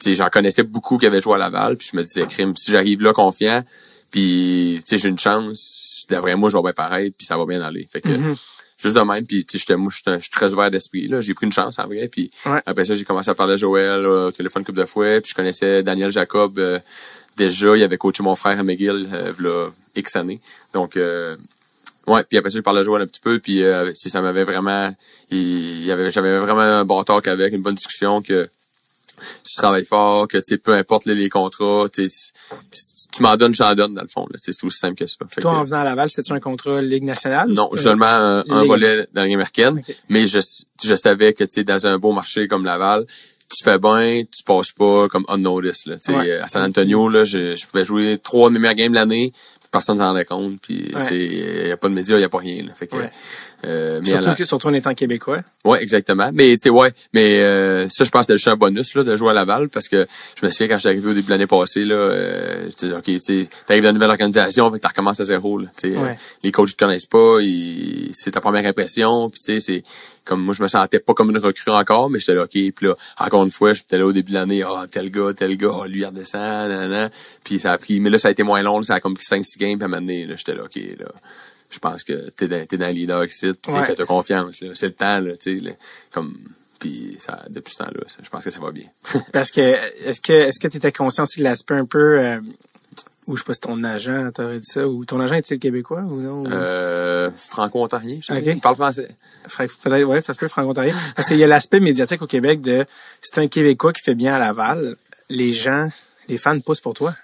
Puis, j'en connaissais beaucoup qui avaient joué à Laval, puis je me disais, crime, si j'arrive là confiant, puis, tu sais, j'ai une chance, d'après moi, je vais bien paraître, puis ça va bien aller. Fait que, juste de même, puis, tu sais, j'étais, moi, je suis très ouvert d'esprit, là. J'ai pris une chance, en vrai, puis Ouais. après ça, j'ai commencé à parler à Joël, là, au téléphone couple de fois, puis je connaissais Daniel Jacob, euh, déjà, il avait coaché mon frère à McGill, euh, v'là X années. Donc, euh, Ouais, puis après ça, je parlais à Joël un petit peu, puis euh, si ça m'avait vraiment... Il, il avait, j'avais vraiment un bon talk avec, une bonne discussion, que tu travailles fort, que tu sais, peu importe les, les contrats, tu tu m'en donnes, j'en donne, dans le fond. là. C'est aussi simple que ça. Fait Toi, que- en venant à Laval, c'était-tu un contrat Ligue nationale? non, Euh, seulement un, volet dans la Ligue américaine, mais je, je savais que tu dans un beau marché comme Laval, tu fais bien, tu passes pas comme unnoticed là. Ouais. À San Antonio là, je, je pouvais jouer trois de mes meilleures games l'année, personne s'en rendait compte, puis Ouais. il y a pas de médias, il y a pas rien. Là. Fait que, Ouais. euh, mais Surtout, la- que- surtout en étant québécois. Ouais, exactement. Mais tu sais, ouais, mais euh, ça, je pense que c'était juste un bonus là de jouer à Laval parce que je me souviens quand j'étais arrivé au début de l'année passée là, euh, tu ok, tu sais, t'arrives dans une nouvelle organisation, tu recommences à zéro là. Sais, Ouais. euh, les coachs te connaissent pas, c'est ta première impression, puis tu sais, c'est comme moi je me sentais pas comme une recrue encore, mais j'étais là, ok, puis là encore une fois, j'étais là au début de l'année, ah tel gars, tel gars, ah, lui il redescend, nanana. puis ça a pris, mais là ça a été moins long, là, ça a comme pris 5-6 games, puis à un moment donné, là, j'étais là, ok, là je pense que t'es dans, t'es dans le leader ici, puis tu Ouais. fais-toi confiance, là. C'est le temps, là, tu sais. Comme, puis ça, depuis ce temps-là, je pense que ça va bien. Parce que, est-ce que, est-ce que tu étais conscient aussi de l'aspect un peu, euh, ou je sais pas si ton agent t'aurait dit ça, ou ton agent est-il québécois ou non? euh, franco-ontarien, je sais Ok. pas. Il parle français. Fra- Peut-être, ouais, ça se peut franco-ontarien. Parce qu'il y a l'aspect médiatique au Québec de, si c'est un Québécois qui fait bien à Laval, les gens, les fans poussent pour toi.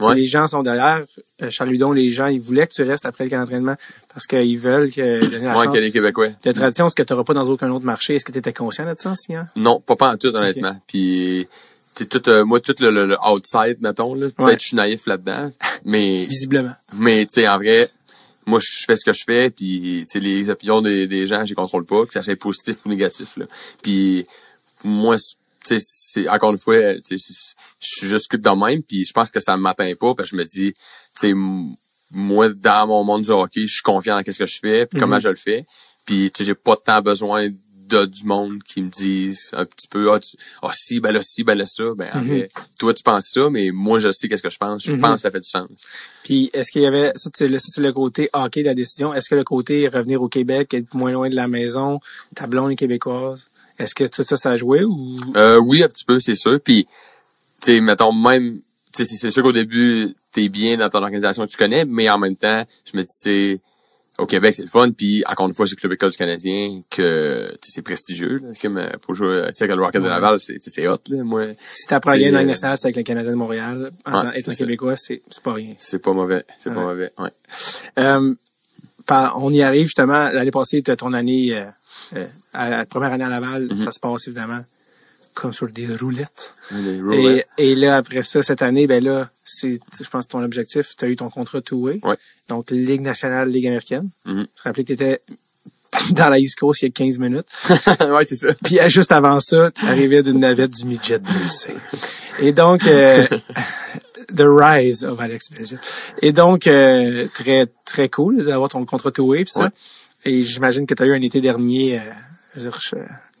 Ouais. Les gens sont derrière. Euh, Charles Ludon, les gens, ils voulaient que tu restes après le camp d'entraînement parce qu'ils veulent que donner la Moi, chance. a des Québécois. De tradition, ce que tu n'auras pas dans aucun autre marché? Est-ce que tu étais conscient de ça? Sian? Non, pas pas en tout, honnêtement. Puis, c'est tout, euh, moi, tout le, le, le outside, mettons, là. Peut-être Ouais. que je suis naïf là-dedans. Mais, Visiblement. mais, tu sais, en vrai, moi, je fais ce que je fais, puis, tu sais, les opinions des, des gens, je les contrôle pas, que ça soit positif ou négatif, là. Puis, moi, tu sais, c'est, encore une fois, je suis juste que de même, puis je pense que ça m'atteint pas, parce que je me dis, tu sais, moi, dans mon monde du hockey, je suis confiant dans ce que je fais, puis comment je le fais, puis, tu sais, j'ai pas tant besoin de, du monde qui me disent un petit peu, ah, tu- ah, si, ben là, si, ben là, ça. Ben, en Mhm. vrai, toi, tu penses ça, mais moi, je sais qu'est-ce que je pense. Je Mhm. pense que ça fait du sens. Puis est-ce qu'il y avait ça c'est le, côté hockey de la décision. Est-ce que le côté revenir au Québec, être moins loin de la maison, ta blonde est québécoise, est-ce que tout ça ça a joué ou? Euh, oui, un petit peu, c'est sûr. Puis, tu sais, mettons, même, tu sais, c'est- sûr qu'au début, t'es bien dans ton organisation que tu connais, mais en même temps, je me dis, tu sais, au Québec, c'est le fun. Puis, encore une fois, c'est le Club École du Canadien, que, c'est prestigieux. Là. Comme, euh, pour jouer, sais, que le Rocket de. Laval, c'est hot, là. Moi, si ta première C'est, dans euh, c'est avec le Canadien de Montréal, en Ouais, tant- étant québécois, c'est pas rien. c'est pas mauvais. C'est Ouais. pas mauvais, ouais. Euh, on y arrive justement l'année passée, t'as ton année euh, euh, à la première année à Laval, Mhm. ça se passe évidemment comme sur des roulettes. Et, roulettes. et là, après ça, cette année, ben là, c'est, je pense, ton objectif, tu as eu ton contrat two-way. Ouais. Donc, Ligue nationale, Ligue américaine. Mhm. Je te rappelais que tu étais dans la East Coast il y a 15 minutes? ouais, c'est ça. Puis euh, juste avant ça, tu arrivais d'une navette du midget 2C. Et donc, euh, The Rise of Alex Bézil. Et donc, euh, très très cool d'avoir ton contrat two-way, pis ça. Ouais. Et j'imagine que tu as eu un été dernier, euh,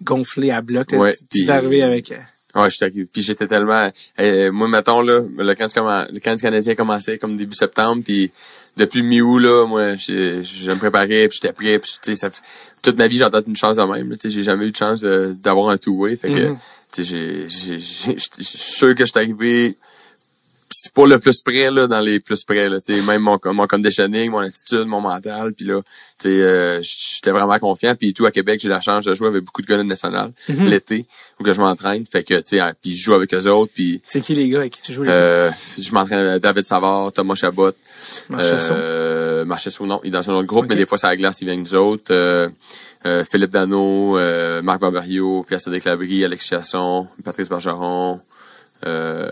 je je- gonflé à bloc. Ouais, tu arrivé avec... euh, Ouais, j'étais puis j'étais tellement euh, moi mettons là le camp du le camp du Canadien commençait comme début septembre puis depuis mi-août là moi je me préparais puis j'étais prêt puis tu sais ça toute ma vie j'ai entendu une chance de même tu sais j'ai jamais eu de chance d'avoir un two-way fait que Mhm. tu sais j'ai j'ai j'ai- je suis sûr que je suis arrivé c'est pas le plus près là dans les plus près là tu sais même mon mon conditioning mon attitude mon mental puis là tu sais euh, j'étais vraiment confiant puis tout à Québec j'ai la chance de jouer avec beaucoup de gars de national Mhm. l'été où que je m'entraîne fait que tu sais puis je joue avec eux autres puis C'est qui les gars avec qui tu joues? les euh, je m'entraîne avec David Savard Thomas Chabot Marchessault? euh, non il est dans un autre groupe mais des fois c'est à la glace il vient avec nous autres euh, euh, Philippe Dano euh, Marc Barbario Pierre Cédric Labrie Alex Chasson Patrice Bergeron euh,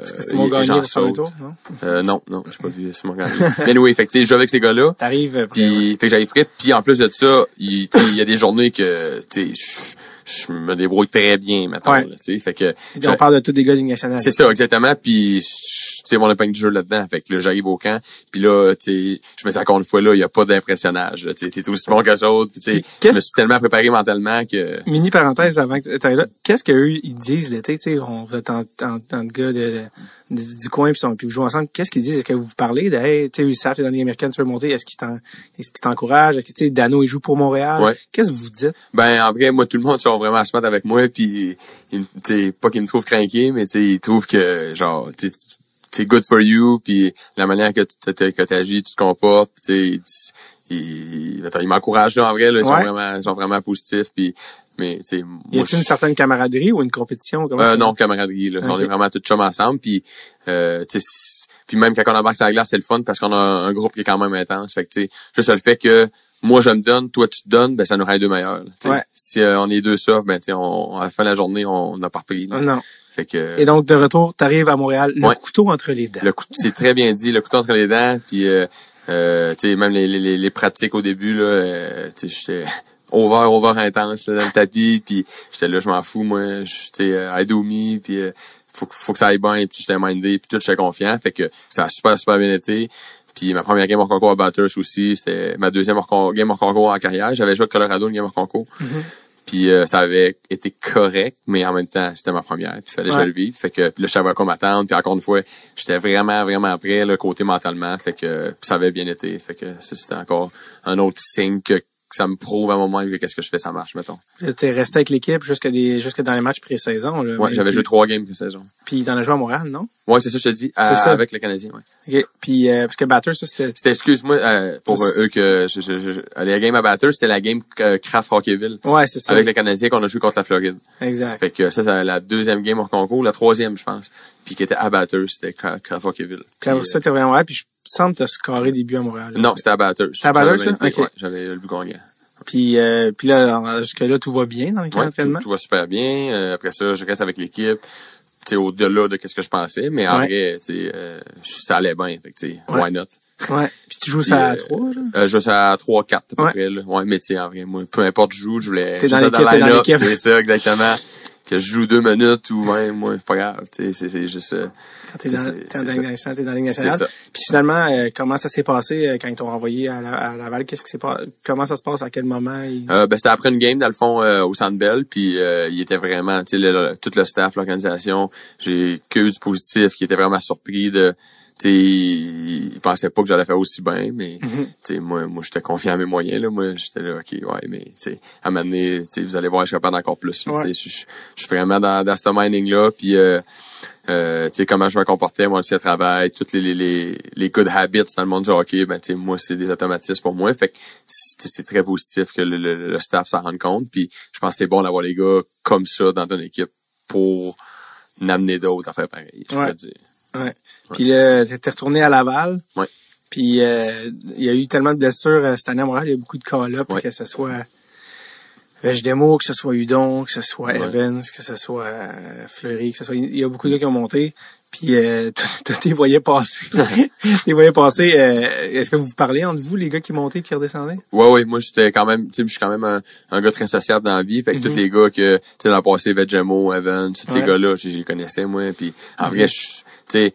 Est-ce que Simon Gagné le tour, non? Euh, non, non, j'ai pas vu Simon Gagné. Mais oui, fait que, tu sais, je joue avec ces gars-là. T'arrives, euh, Puis, fait que j'arrive prêt. Puis, en plus de ça, il y a des journées que, tu sais, je- me débrouille très bien, maintenant. Ouais. tu sais. Fait que, on parle de tous des gars de nationale. c'est ça, exactement. Puis, tu sais, mon épingle du jeu là-dedans. Fait que là, j'arrive au camp. Puis là, tu sais, je me dis encore une fois, là, il y a pas d'impressionnage. Tu sais, t'es aussi bon qu'eux autres. Puis, tu sais, je me suis tellement préparé mentalement que... Mini parenthèse avant que tu là. Qu'est-ce qu'eux, ils disent l'été, tu sais, on va tant, tant, tant de gars de, du coin puis, sont- puis vous jouez ensemble. Qu'est-ce qu'ils disent? Est-ce que vous parlez de, hey, tu sais, ils savent, t'es dans américaine, tu veux monter? Est-ce qu'ils t'en, est-ce qu'ils t'encouragent? Est-ce que, tu sais, Dano, il joue pour Montréal? Ouais. Qu'est-ce que vous dites? Ben, en vrai, moi, tout le monde sont vraiment smart avec moi, puis, tu sais, pas qu'ils me trouvent craqué, mais tu sais, ils trouvent que, genre, tu sais, c'est good for you, puis la manière que tu que t'agis, tu te comportes, tu sais, ils, ils, ils m'encouragent, en vrai, là, ils sont vraiment, ils sont vraiment positifs, puis, mais, tu Y a-t-il une certaine camaraderie ou une compétition? Comment euh, non, camaraderie, là. On est vraiment tous chums ensemble, puis, euh, tu puis même quand on embarque sur la glace, c'est le fun parce qu'on a un groupe qui est quand même intense. Fait que, tu sais, juste le fait que moi, je me donne, toi, tu te donnes, ben, ça nous rend les deux meilleurs. là, tu. Ouais. Si euh, on est deux sauf, ben, tu sais, on, à la fin de la journée, on n'a pas repris. là. Non. Fait que, Et donc, de retour, t'arrives à Montréal, le Ouais. couteau entre les dents. le c'est très bien dit, le couteau entre les dents, puis, euh, euh, tu sais, même les, les, les pratiques au début, là, euh, tu sais, j'étais over, over intense, là, dans le tapis, puis j'étais là, je m'en fous, moi, sais, euh, I do me, puis euh, faut, que- faut que ça aille bien, puis j'étais mindé, puis tout, j'étais confiant, fait que ça a super, super bien été. Puis ma première game hors concours à Batters aussi, c'était ma deuxième hors game hors concours en carrière. J'avais joué à Colorado une game hors concours. Puis euh, ça avait été correct, mais en même temps, c'était ma première. Puis fallait que je le vive. Fait que puis là, je savais à quoi m'attendre. Puis encore une fois, j'étais vraiment, vraiment prêt, le côté mentalement. Fait que puis ça avait bien été. Fait que ça, c'était encore un autre signe que, que ça me prouve à un moment que qu'est-ce que je fais, ça marche, mettons. T'es resté avec l'équipe jusque des, jusque dans les matchs pré-saison. Ouais, j'avais joué trois games cette saison. Puis t'en as joué à Montréal, non? Ouais, c'est ça, je te dis, à- C'est ça. avec le Canadien, ouais. OK. Puis, euh, parce que Batters, ça, c'était, C'était, excuse-moi, euh, pour euh, eux que je, je, je, la game à Batters, c'était la game euh, Kraft Hockeyville. ouais, c'est ça. Avec le Canadien qu'on a joué contre la Floride. Exact. Fait que ça, c'est la deuxième game hors concours, la troisième, je pense. Puis qui était à Batters, c'était Cra- Kraft Hockeyville. Ça, t'es vraiment Montréal, puis je sens que t'as scoré des buts à Montréal. euh, non, c'était à Batters. C'était à Batters, J'avais ça? Ok. ouais, j'avais le but gagnant. Puis, euh, puis là, jusque-là, tout va bien dans les Ouais, tout, tout va super bien. Euh, après ça, je reste avec l'équipe. Sais, au-delà de qu'est-ce que je pensais, mais en Ouais. vrai, euh, ça allait bien. Fait que, Ouais. why not? Ouais. Puis tu joues Puis, ça à euh, trois, là? Euh, je suis à 3-4 à peu Ouais. près. Là. Ouais, mais tu sais, en vrai, moi, peu importe je joue, je voulais T'es dans l'équipe, dans. C'est ça, exactement. Que je joue deux minutes ou vingt, moi, c'est pas grave. Tu sais, c'est, juste... euh, Quand t'es dans, dans, dans la C'est nationale. Puis finalement, euh, comment ça s'est passé euh, quand ils t'ont envoyé à, la- à Laval? Qu'est-ce qui s'est passé? Comment ça se passe? À quel moment? ils- Euh, ben, c'était après une game, dans le fond, euh, au Centre Bell, puis euh, il était vraiment, tu sais, tout le staff, l'organisation, j'ai que eu du positif, qui était vraiment surpris de, sais, il, il pensait pas que j'allais faire aussi bien, mais, tu sais, moi, moi, j'étais confiant à mes moyens, là, moi, j'étais là, ok, ouais, mais, tu sais, à m'amener, vous allez voir, je suis capable d'encore plus, Ouais. je- suis vraiment dans, dans ce mining-là, puis, euh, euh, tu sais, comment je me comportais, moi aussi, à travail, toutes les, les, les, les good habits dans le monde du hockey, ben, tu sais, moi, c'est des automatismes pour moi. Fait que c'est c'est très positif que le, le, le staff s'en rende compte. Puis je pense que c'est bon d'avoir les gars comme ça dans ton équipe pour n'amener d'autres à faire pareil, je Ouais. peux dire. Ouais. Puis là, t'es retourné à Laval. Ouais. Puis euh, il y a eu tellement de blessures euh, cette année à Montréal, il y a eu beaucoup de call-up, Ouais. que ce soit Demo, que ce soit Udon, que ce soit Ouais. Evans, que ce soit euh, Fleury, que ce soit... Il y a beaucoup de gars qui ont monté. Puis euh, toi, t'es voyais passer. t'es voyais passer. euh, Est-ce que vous parlez entre vous, les gars qui montaient et qui redescendaient? Ouais, ouais, moi j'étais quand même, tu sais, je suis quand même un, un gars très sociable dans la vie. Fait que tous les gars que, tu sais, dans le passé, Vegemo, Evans, tous ces Ouais. gars-là, je je les connaissais, moi. Puis en vrai, je- tu sais,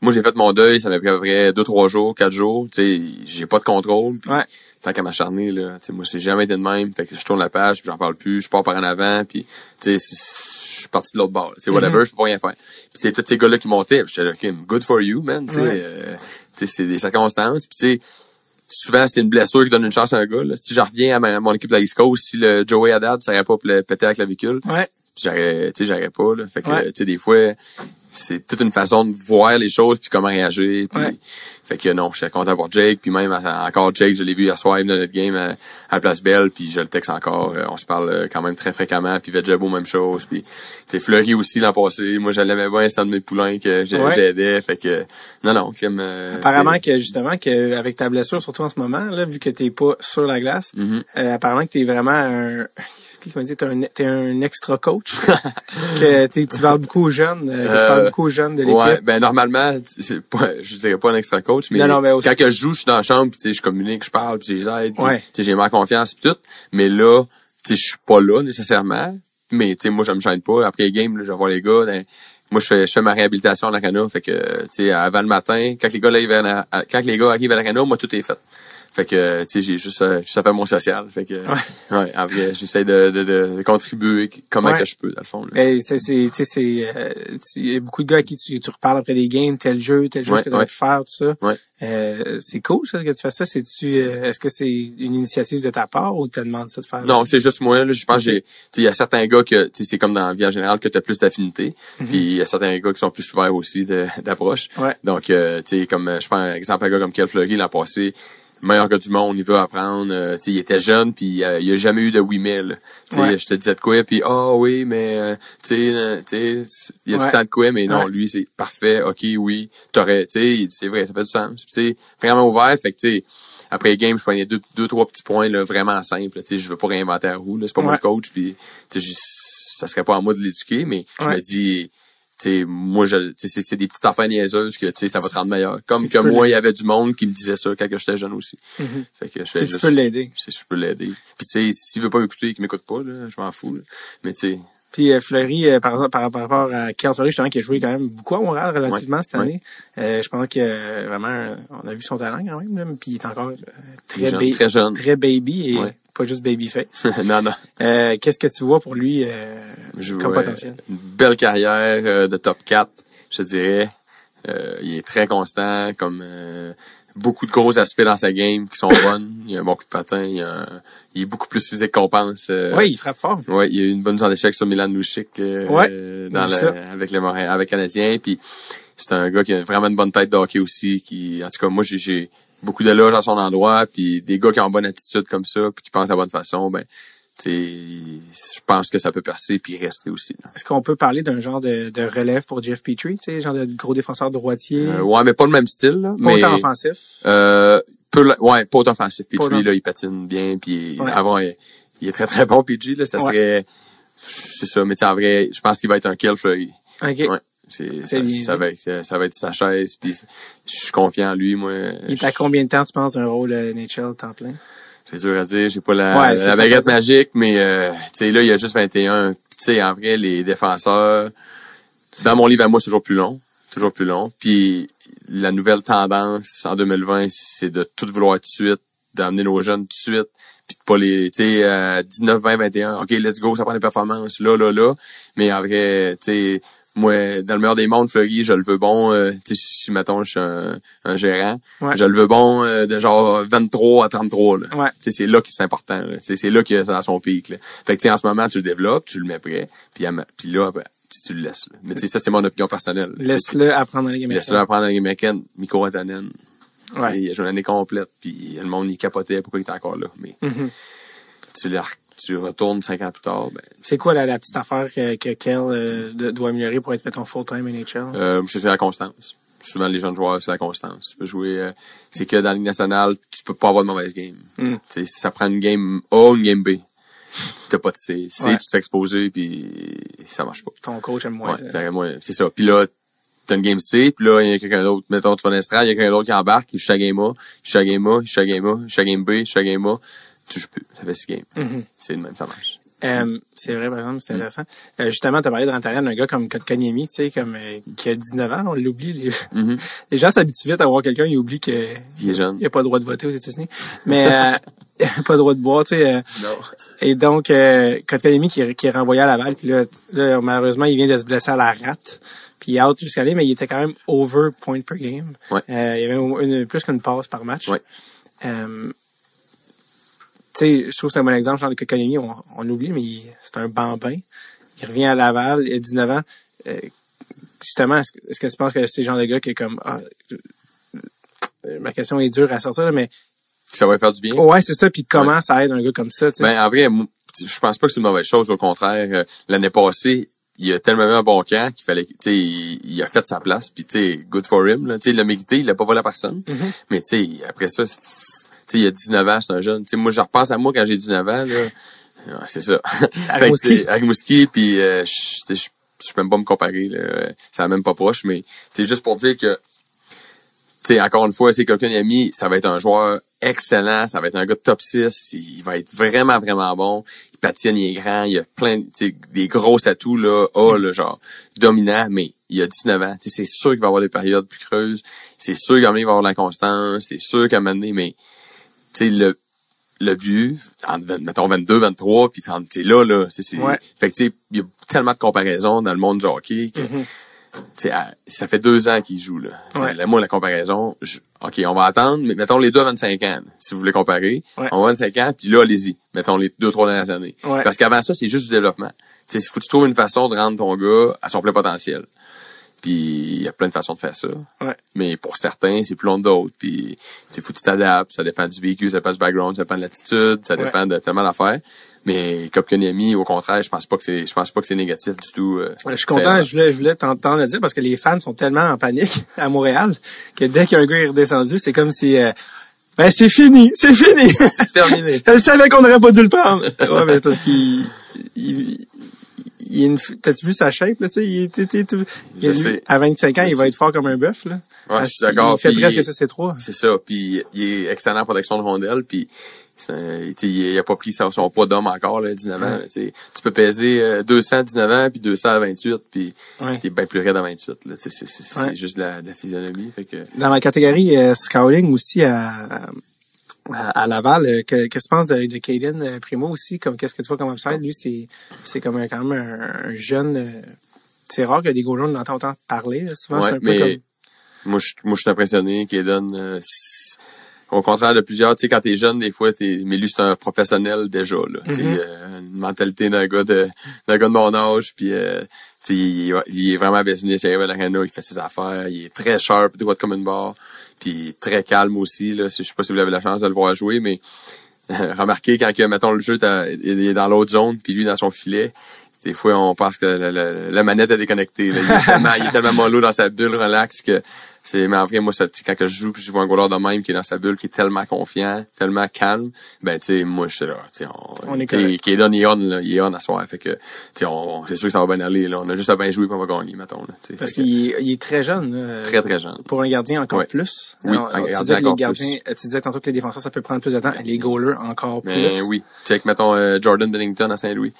moi j'ai fait mon deuil, ça m'a pris à peu près deux, trois jours, quatre jours. Tu sais, j'ai pas de contrôle. Ouais. Tant qu'à m'acharner, là, moi j'ai jamais été de même. Fait que je tourne la page, j'en parle plus, je pars par en avant, puis tu sais, c'est- je suis parti de l'autre bord. Sais, whatever, je peux pas rien faire. Puis c'est tous ces gars-là qui montaient, j'étais OK, good for you, man. Tu sais, Ouais. euh, tu sais, c'est des circonstances. Puis tu sais, souvent c'est une blessure qui donne une chance à un gars. Là. Si je reviens à ma- mon équipe de la East Coast, si le Joey Haddad ça aurait pas pété la clavicule, Ouais. j'aurais, tu sais, j'aurais pas. Là. Fait que, Ouais. tu sais, des fois, c'est toute une façon de voir les choses puis comment réagir. Puis, Ouais. Fait que non, j'étais content pour Jake. Puis même à- encore Jake, je l'ai vu hier soir, dans notre game à, à la Place Belle. Puis je le texte encore. Euh, on se parle euh, quand même très fréquemment. Puis Vegebo, même chose. Puis tu sais, Fleury aussi l'an passé. Moi, je l'aimais bien. C'était un de mes poulains que Ouais. j'aidais. Fait que non, non, Clem, euh, Apparemment que justement que avec ta blessure, surtout en ce moment, là, vu que t'es pas sur la glace, Mhm. euh, apparemment que t'es vraiment un comment dire, t'es un, t'es un extra coach. que tu parles beaucoup aux jeunes, euh, que tu Euh, parles beaucoup aux jeunes de l'équipe. Ouais, ben normalement, c'est pas, je dirais pas un extra coach, mais, Non, non, mais aussi- quand que je joue, je suis dans la chambre, puis tu sais, je communique, je parle, puis je les aide, Ouais. tu j'ai ma confiance pis tout. Mais là, tu je suis pas là nécessairement. Mais tu moi, je me gêne pas. Après les games, là, je vais voir les gars. ben, moi, je fais, je fais ma réhabilitation à l'arena. Fait que, tu sais, avant le matin, quand les gars arrivent à, la- à- quand les gars arrivent à l'arena, moi, tout est fait. Fait que, tu sais, j'ai juste, euh, juste à faire mon social. Fait que, ouais, en vrai, j'essaie de, de, de contribuer comment Ouais. que je peux, dans le fond. là. C'est, c'est, tu sais, c'est, euh, tu- il y a beaucoup de gars à qui tu, tu reparles après des games, tel jeu, tel jeu Ouais, ce que tu ouais. pu faire, tout ça. Ouais. Euh, c'est cool, ça, que tu fasses ça. C'est-tu, euh, est-ce que c'est une initiative de ta part ou tu te demandes ça de faire? Non, c'est juste moi. Là, je pense que j'ai. tu sais, Il y a certains gars que tu sais, c'est comme dans la vie en général que tu as plus d'affinité. Puis il y a certains gars qui sont plus ouverts aussi d'approche. Ouais. Donc, euh, tu sais, comme je prends un exemple un gars comme Kel Fleury l'an passé, meilleur gars du monde, il veut apprendre. euh, tu sais, il était jeune, puis euh, il a jamais eu de oui sais, Ouais. Je te disais de quoi, puis ah oui, mais euh, tu sais, euh, tu sais, il y a Ouais. tout le temps de quoi, mais non, Ouais. lui c'est parfait, ok, oui, t'aurais, tu sais, c'est vrai, ça fait du sens. Sais, vraiment ouvert, fait que tu sais. Après les games, je prenais deux, deux, trois petits points là, vraiment simples. Tu sais, je veux pas réinventer la roue. là. C'est pas le coach. Puis, tu sais, je- ça serait pas à moi de l'éduquer, mais je me dis, sais, moi, je, c'est, c'est des petites affaires niaiseuses que, tu sais, ça va te rendre meilleur. Comme que moi, il y avait du monde qui me disait ça quand j'étais jeune aussi. Mhm. Fait que je Si tu peux l'aider. Si je peux l'aider. Puis, tu sais, s'il veut pas m'écouter, qu'il m'écoute pas, là, je m'en fous, là. Mais, tu sais, Puis euh, Fleury, euh, par, par, par rapport à Carl Fleury, justement, qui a joué quand même beaucoup à Montréal relativement Ouais, cette année. Euh, je pense que vraiment, on a vu son talent quand même, là, puis il est encore euh, très, jeune, ba- très jeune. très baby et Ouais. Pas juste babyface. non, non. Euh, Qu'est-ce que tu vois pour lui euh, Je comme vois, potentiel? Une belle carrière euh, de top 4, je dirais. Euh, il est très constant, comme euh, beaucoup de gros aspects dans sa game qui sont bonnes. Il a un bon coup de patin, il, a il est beaucoup plus physique qu'on pense. Oui, il frappe fort. Ouais, il y a eu une bonne mise en échec sur Milan Lucic Ouais, euh, dans le, avec les Montréal, avec Canadiens. Puis c'est un gars qui a vraiment une bonne tête de hockey aussi. Qui, en tout cas, moi j'ai beaucoup d'éloges à son endroit. Puis des gars qui ont une bonne attitude comme ça, puis qui pensent à la bonne façon, ben, je pense que ça peut percer puis rester aussi. là. Est-ce qu'on peut parler d'un genre de, de relève pour Jeff Petrie, tu sais, genre de gros défenseur droitier, Euh, ouais, mais pas le même style. Là, pas mais, autant offensif? Euh, peu, ouais, pas autant offensif. Autant. là, il patine bien. Puis Ouais. avant, il, il est très très bon. PG, là, ça Ouais. serait, c'est ça. Mais en vrai, je pense qu'il va être un kill. OK. Ouais. C'est, ça, ça va être, ça va être sa chaise. Puis je suis confiant en lui, moi. Il est à combien de temps, tu penses, d'un rôle euh, NHL temps plein? C'est dur à dire. J'ai pas la, Ouais, baguette magique, mais euh, tu sais là, il y a juste 21. Puis, tu sais, en vrai, les défenseurs, dans mon livre à moi, c'est toujours plus long. Toujours plus long. Puis, la nouvelle tendance en 2020, c'est de tout vouloir tout de suite, d'amener nos jeunes tout de suite, puis de pas les, tu sais, euh, 19, 20, 21, OK, let's go, ça prend des performances, là, là, là. Mais en vrai, tu sais, moi, dans le meilleur des mondes, Fleury, je le veux bon, euh, tu sais, si, mettons, je suis un, un gérant, Ouais. je le veux bon euh, de genre 23 à 33, là. Ouais. Tu sais, c'est là que c'est important, là. Tu sais, c'est là que c'est à son pic, là. Fait que, tu sais, en ce moment, tu le développes, tu le mets prêt, puis, à puis là, ben, tu, le laisses, là. Mais tu sais, ça, c'est mon opinion personnelle. Laisse-le apprendre dans les Laisse-le apprendre la game américaine, Miko. Ouais. Il a joué une année complète, puis le monde y capotait pourquoi il était encore là. Mais Mhm. tu, le, tu retournes cinq ans plus tard, ben, C'est quoi la, la petite affaire que, que Kel euh, doit améliorer pour être, mettons, full-time NHL? euh, c'est la constance. Souvent, les jeunes joueurs, c'est la constance. Tu peux jouer, euh, c'est que dans la Ligue nationale, tu peux pas avoir de mauvaise game. Mm. Ça prend une game A ou une game B. T'as pas de C. C, Ouais. tu te fais exposer, puis ça marche pas. Ton coach aime moins Ouais, c'est ça. Puis là, t'as une game C, puis là, il y a quelqu'un d'autre. Mettons, tu vas dans il y a quelqu'un d'autre qui embarque, il joue à game A, il game A, il game A, il joue à game B, il joue à game A. Tu joues plus. Ça fait six games. Mhm. C'est le même, ça marche. Euh, c'est vrai, par exemple, c'est Mm. intéressant. Euh, justement, tu as parlé de Rantanen, un gars comme Kotkaniemi, tu sais, comme, euh, qui a 19 ans, on l'oublie. Les, Mhm. les gens s'habituent vite à voir quelqu'un, ils oublient qu'il Il est jeune. n'a pas le droit de voter aux États-Unis. Mais, euh, il a pas le droit de boire, tu sais. euh, Non. et donc, euh, Kotkaniemi qui, est- qui est renvoyé à Laval, puis là, là, malheureusement, il vient de se blesser à la rate. Puis il est out jusqu'à là, mais il était quand même over point per game. Ouais. Euh, il y avait au- une, plus qu'une passe par match. Ouais. Euh, sais, je trouve que c'est un bon exemple, genre de Kotkaniemi, on, on l'oublie, mais c'est un bambin. Il revient à Laval, il a 19 ans. Euh, justement, est-ce, que- tu penses que c'est le genre de gars qui est comme... ah, euh, ma question est dure à sortir, mais Ça va faire du bien. ouais, c'est ça. Puis comment ça aide un gars comme ça, tu sais? Ben, en vrai, je pense pas que c'est une mauvaise chose. Au contraire, euh, l'année passée, il a tellement eu un bon camp qu'il fallait, tu sais, il, a fait sa place. Puis, tu sais, good for him. Là. Tu sais, il l'a mérité. Il l'a pas volé à personne. Mhm. Mais, tu sais, après ça, tu sais, il a 19 ans, c'est un jeune. Tu sais, moi, je repense à moi quand j'ai 19 ans, là. Ouais, c'est ça. À Rimouski, puis euh, je je je peux même pas me comparer. Là. C'est même pas proche, mais c'est juste pour dire que tu sais, encore une fois, c'est Kokonami, ça va être un joueur excellent, ça va être un gars de top 6, il va être vraiment, vraiment bon. Il patine, il est grand, il a plein, des gros atouts, là, A, là, genre, dominant, mais il a 19 ans. C'est sûr qu'il va avoir des périodes plus creuses, c'est sûr qu'à un moment donné, il va avoir de l'inconstance, c'est sûr qu'à un moment donné, mais, tu sais, le, le but, en, mettons 22, 23, puis sais, là, là, c'est, c'est- Ouais. fait que, tu sais, il y a tellement de comparaisons dans le monde du hockey que, Mhm. à- ça fait deux ans qu'il joue, là. Ouais. là, moi, la comparaison, je- OK, on va attendre, mais mettons les deux à 25 ans, si vous voulez comparer. Ouais. On va à 25 ans, puis là, allez-y. Mettons les deux, trois dernières années. Ouais. Parce qu'avant ça, c'est juste du développement. Tu sais, il faut que tu trouves une façon de rendre ton gars à son plein potentiel. Puis, il y a plein de façons de faire ça. Ouais. Mais pour certains, c'est plus long que d'autres. Puis, sais, faut que tu t'adaptes. Ça dépend du véhicule, ça dépend du background, ça dépend de l'attitude, ça Ouais. dépend de tellement d'affaires. Mais Kopkaniemi, au contraire, je pense pas que c'est, je pense pas que c'est négatif du tout. euh, Je suis c'est- content, je voulais, je voulais t'entendre le dire parce que les fans sont tellement en panique à Montréal que dès qu'un gars est redescendu, c'est comme si euh, ben c'est fini, c'est fini. terminé. Je savais qu'on n'aurait pas dû le prendre. ouais, mais c'est parce qu'il il, il est une t'as-tu vu sa shape là, tu sais, il il Je est- sais. à 25 ans, Je il va être fort comme un bœuf là. Ouais, je suis d'accord. Il fait presque ça c'est trois. C'est ça. Puis il est excellent en protection de rondelle. Puis c'est un- il a pas pris son, son poids d'homme encore, là, 19 ans. là, tu peux peser euh, 219 ans puis 200 à 28 puis Ouais. t'es bien plus raide à 28. Là, c'est, c'est, c'est Ouais. juste de la, la physionomie. Fait que Dans ma catégorie euh, scouting aussi à à, Laval, euh, que- qu'est-ce que tu penses de, de Caden euh, Primo aussi, comme qu'est-ce que tu vois comme upside, lui c'est c'est comme un, quand même un, un jeune euh, c'est rare que des goalers on entend autant parler, là. souvent Ouais, c'est un peu comme moi je moi je suis impressionné donne euh, au contraire de plusieurs, tu sais, quand t'es jeune, des fois, t'es, mais lui, c'est un professionnel déjà, là. Euh, une mentalité d'un gars de, d'un gars de mon âge, puis, euh, il, est- vraiment business, il arrive à l'arena, il fait ses affaires, il est très sharp, droit comme une barre, puis très calme aussi, là. Je sais pas si vous avez la chance de le voir jouer, mais, remarquez quand, mettons, le jeu, il est dans l'autre zone, puis lui, dans son filet, des fois, on pense que la manette est déconnectée. là. Il, est tellement, il est tellement mollo dans sa bulle, relax, que c'est, mais en vrai, moi, ça, tu quand que je joue, puis je vois un goaler de même qui est dans sa bulle, qui est tellement confiant, tellement calme, ben, tu sais, moi, je suis là, tu sais, on, On est tu correct. qui est on, il est on, là, il est on à soir. Fait que, tu sais, on, on- c'est sûr que ça va bien aller, là. On a juste à bien jouer pour on va gagner, mettons, là, tu sais. parce qu'il est- il est très jeune. là. très, très jeune. Pour un gardien encore Ouais. plus. Oui, Alors, un tu gardien les encore gardiens, euh, tu disais tantôt que les défenseurs, ça peut prendre plus de temps. Les goalers, encore Mais plus. oui. Check, mettons, euh, Jordan Bennington à Saint-Louis.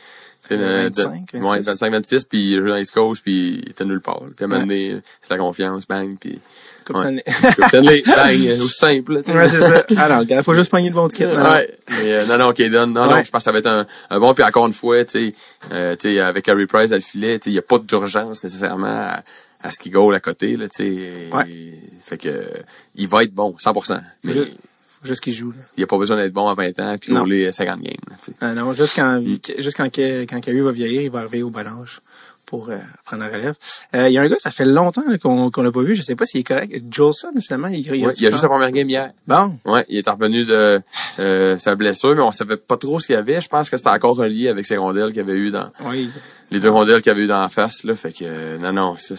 C'est le- 25, de- 26. ouais, 25, 26, puis il joue dans l'East Coast, puis il était nulle part. Puis à un moment donné, c'est la confiance, bang, puis... Coupe Ouais. Stanley. Bang, euh, aussi simple, là, ouais, c'est ça. Alors, il faut juste pogner le bon ticket. maintenant. Ouais. Mais, euh, non, non, Kaden, non, Ouais. non, je pense que ça va être un, un bon. Puis encore une fois, tu sais, euh, tu sais, avec Harry Price à le filet, tu sais, il n'y a pas d'urgence nécessairement à, à ce qu'il goal à côté, là, tu sais. Ouais. Fait que, euh, il va être bon, 100%. Mais Faut juste qu'il joue. Là. il n'y a pas besoin d'être bon à 20 ans puis rouler 50 games, là. Ah non, juste quand, juste quand, que- quand Carey va vieillir, il va arriver au bon âge pour euh, prendre la relève. Euh, Il y a un gars, ça fait longtemps qu'on qu'on l'a pas vu. Je sais pas s'il est correct. Jolson, finalement, il, il, Ouais, il a juste sa première game hier. Bon, Ouais, il est revenu de euh, sa blessure, mais on savait pas trop ce qu'il y avait. Je pense que c'était encore relié avec ses rondelles qu'il avait eu dans oui. les deux rondelles qu'il avait eu dans la face là. Fait que euh, non non, ça,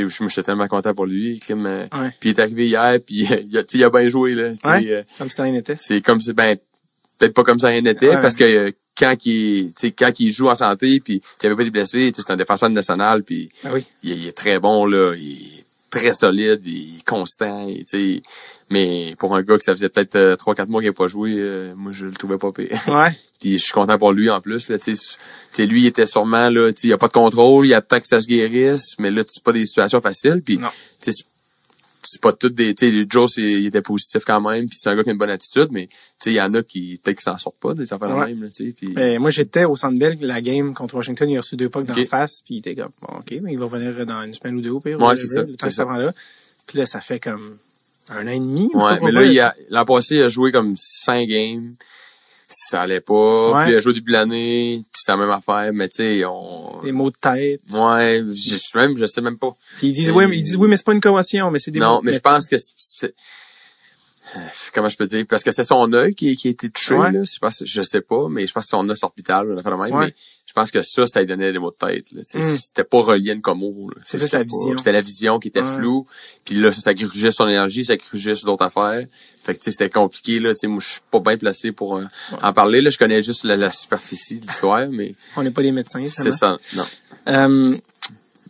moi j'étais tellement content pour lui. Clim, euh, Ouais. Puis il est arrivé hier, puis il a, il a bien joué là. Ouais. Comme Stein était. c'est comme si ben peut-être pas comme ça rien n'était parce que quand sais, quand il joue en santé puis il avait pas été blessé, c'est un défenseur national puis Ah oui. il, il est très bon là, il est très solide, il est constant, tu sais. Mais pour un gars que ça faisait peut-être euh, trois quatre mois qu'il n'a pas joué, euh, moi je le trouvais pas pire. Ouais. Puis je suis content pour lui en plus. Là, tu sais, lui, il était sûrement là, tu sais, il a pas de contrôle, il attend que ça se guérisse, mais là, c'est pas des situations faciles. Puis tu sais, c'est- pas toutes des. Tu sais, Joe, c'est- il était positif quand même, puis c'est un gars qui a une bonne attitude, mais tu sais, il y en a qui peut-être qui s'en sortent pas, des affaires Ouais. même, tu sais. Puis Euh, moi, j'étais au Centre Bell, la game contre Washington, il a reçu deux pucks Ok. d'en face, puis il était comme, bon, OK, mais il va revenir dans une semaine ou deux au pire. Ouais, c'est ça, Le temps que ça là. Puis là, ça fait comme un an et demi. ouais, mais là, il a, l'an passé, il a joué comme cinq games. Ça allait pas. Ouais. Puis il a joué au début de l'année, puis c'est la même affaire, mais tu sais, on. Des mots de tête. Ouais, je même, je sais même pas. Puis ils disent, Et- oui, mais ils disent, oui, mais c'est pas une commotion, mais c'est des non, mots. mais je pense que c'est... Comment je peux dire? Parce que c'est son œil qui, qui a été touché, Ouais. là. Je, pense, je sais pas, mais je pense que son os orbital, on a fait le même, Ouais. mais je pense que ça, ça lui donnait des mots de tête, Mm. C'était pas relié à une commo, c'était pas- vision. C'était la vision qui était Ouais. floue. Puis là, ça, grugeait son énergie, ça grugeait sur d'autres affaires. Fait que, c'était compliqué, là. Tu moi, je suis pas bien placé pour euh, en parler, là. Je connais juste la, la superficie de l'histoire, mais On n'est pas des médecins, c'est ça. Non. Euh,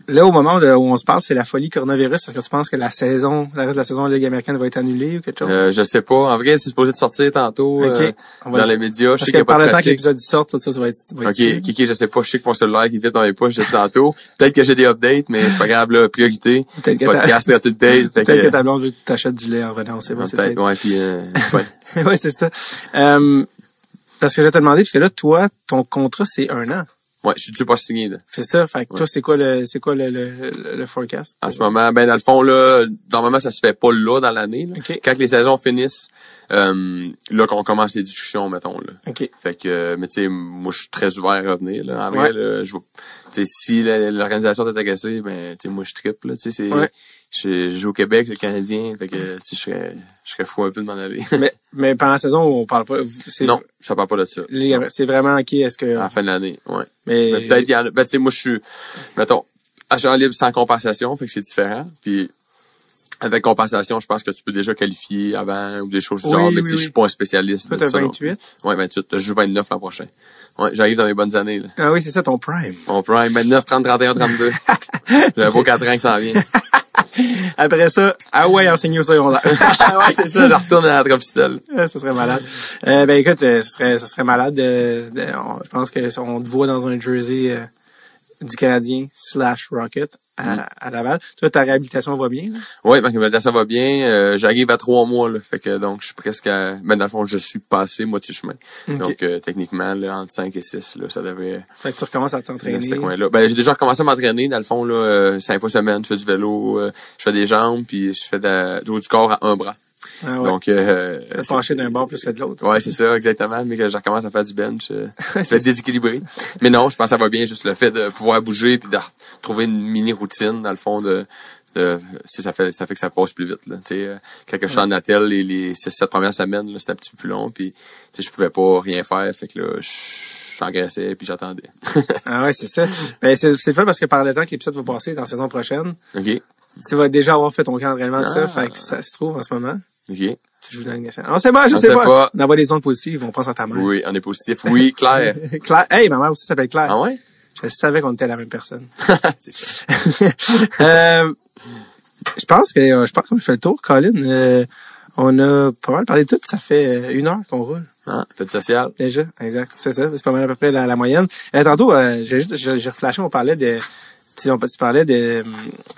là, au moment de- où on se parle, c'est la folie coronavirus. Est-ce que tu penses que la saison, la reste de la saison de la Ligue américaine va être annulée ou quelque chose? Euh, je sais pas. En vrai, c'est supposé de sortir tantôt euh, On va dans les médias. Je Parce sais qu'il que par le temps que l'épisode sort, tout ça, ça va être, va être Ok. Kiki, je sais pas, je sais que mon cellulaire qui vite dans mes poches tantôt. Peut-être que j'ai des updates, mais c'est pas grave, là, priorité. Peut-être que Podcast, gratuité, fait Peut-être que que, ta blonde veut que tu t'achètes du lait en venant, c'est peut-être, ouais, puis, euh, ouais. ouais, c'est ça. Euh, parce que je vais te demander, parce que là, toi, ton contrat, c'est un an. Ouais, je suis toujours pas signé, là. C'est ça. Fait que Ouais. toi, c'est quoi le, c'est quoi le, le, le, forecast? En ce moment, ben, dans le fond, là, normalement, ça se fait pas là, dans l'année, là. Ok. Quand les saisons finissent, euh, là, qu'on commence les discussions, mettons, là. OK. Fait que, euh, mais tu sais, moi, je suis très ouvert à revenir, là. En vrai, Ouais. là, je vois- tu sais, si l'organisation est agacée, ben, tu sais, moi, je triple, là, tu sais, c'est, Ouais. Je, joue au Québec, c'est Canadien, fait que, tu sais, je serais, je serais fou un peu de m'en aller. mais, mais pendant la saison, on parle pas, non, ça parle pas de ça. c'est vraiment, OK, est-ce que, À la fin de l'année, ouais. mais, Mais peut-être, y en a, ben, tu moi, je suis, mettons, agent libre sans compensation, fait que c'est différent, puis, avec compensation, je pense que tu peux déjà qualifier avant ou des choses du Oui, genre, mais oui, tu oui. je suis pas un spécialiste ça. non 28. plus. Ouais, 28. Je joue 29 l'an prochain. Ouais, j'arrive dans mes bonnes années, là. Ah oui, c'est ça, ton prime. Mon prime, 29, 30, 31, 32. J'ai un beau 4 ans qui s'en vient. Après ça, ah ouais, enseigner au secondaire. ouais, c'est ça, je retourne à la Tropistelle. Ah, ça serait malade. Euh, ben écoute, euh, ce serait, ce serait malade. De, de- on- je pense que on te voit dans un jersey euh, du Canadien slash Rocket à, Mm. à Laval. Toi, ta réhabilitation va bien. là? Ouais, ma réhabilitation va bien. Euh, j'arrive à trois mois, là. Fait que, donc, je suis presque à, ben, dans le fond, je suis passé moitié chemin. Donc, euh, techniquement, là, entre 5 et 6, là, ça devrait, Fait que tu recommences à t'entraîner. Ben, j'ai déjà recommencé à m'entraîner, dans le fond, là, euh, cinq fois semaine, je fais du vélo, euh, je fais des jambes, puis je fais de, du haut du corps à un bras. Ah ouais. Donc, euh, pencher d'un bord plus que de l'autre. Ouais, c'est ça, exactement. Mais que je recommence à faire du bench, euh, je vais. Mais non, je pense que ça va bien, juste le fait de pouvoir bouger puis de trouver une mini routine, dans le fond, de, de si ça fait ça fait que ça passe plus vite. Là. Tu sais, euh, je suis en attel, les, les 6-7 premières semaines, là, c'était un petit peu plus long, puis tu sais, je pouvais pas rien faire, fait que là, je- j'engraissais puis j'attendais. Ah ouais, c'est ça. Ben c'est c'est fun parce que par le temps que l'épisode va passer dans la saison prochaine, OK? tu vas déjà avoir fait ton camp d'entraînement de ça. Ah. Fait que ça se trouve en ce moment. OK. Tu joues dans le Ligue nationale. On sait pas, je On sais pas. pas. On envoie des ondes positives, on pense à ta mère. Oui, on est positif. Oui, Claire. Claire. Hey, ma mère aussi s'appelle Claire. ah ouais? Je savais qu'on était la même personne. c'est ça. Euh, je pense que euh, je pense qu'on a fait le tour, Colin. Euh, on a pas mal parlé de tout. Ça fait une heure qu'on roule. Hein? Fête sociale. Déjà, exact. C'est ça. C'est pas mal à peu près la, la moyenne. Euh, tantôt, j'ai juste, j'ai j'ai reflashé, on parlait de, tu on, tu parlais de, hum,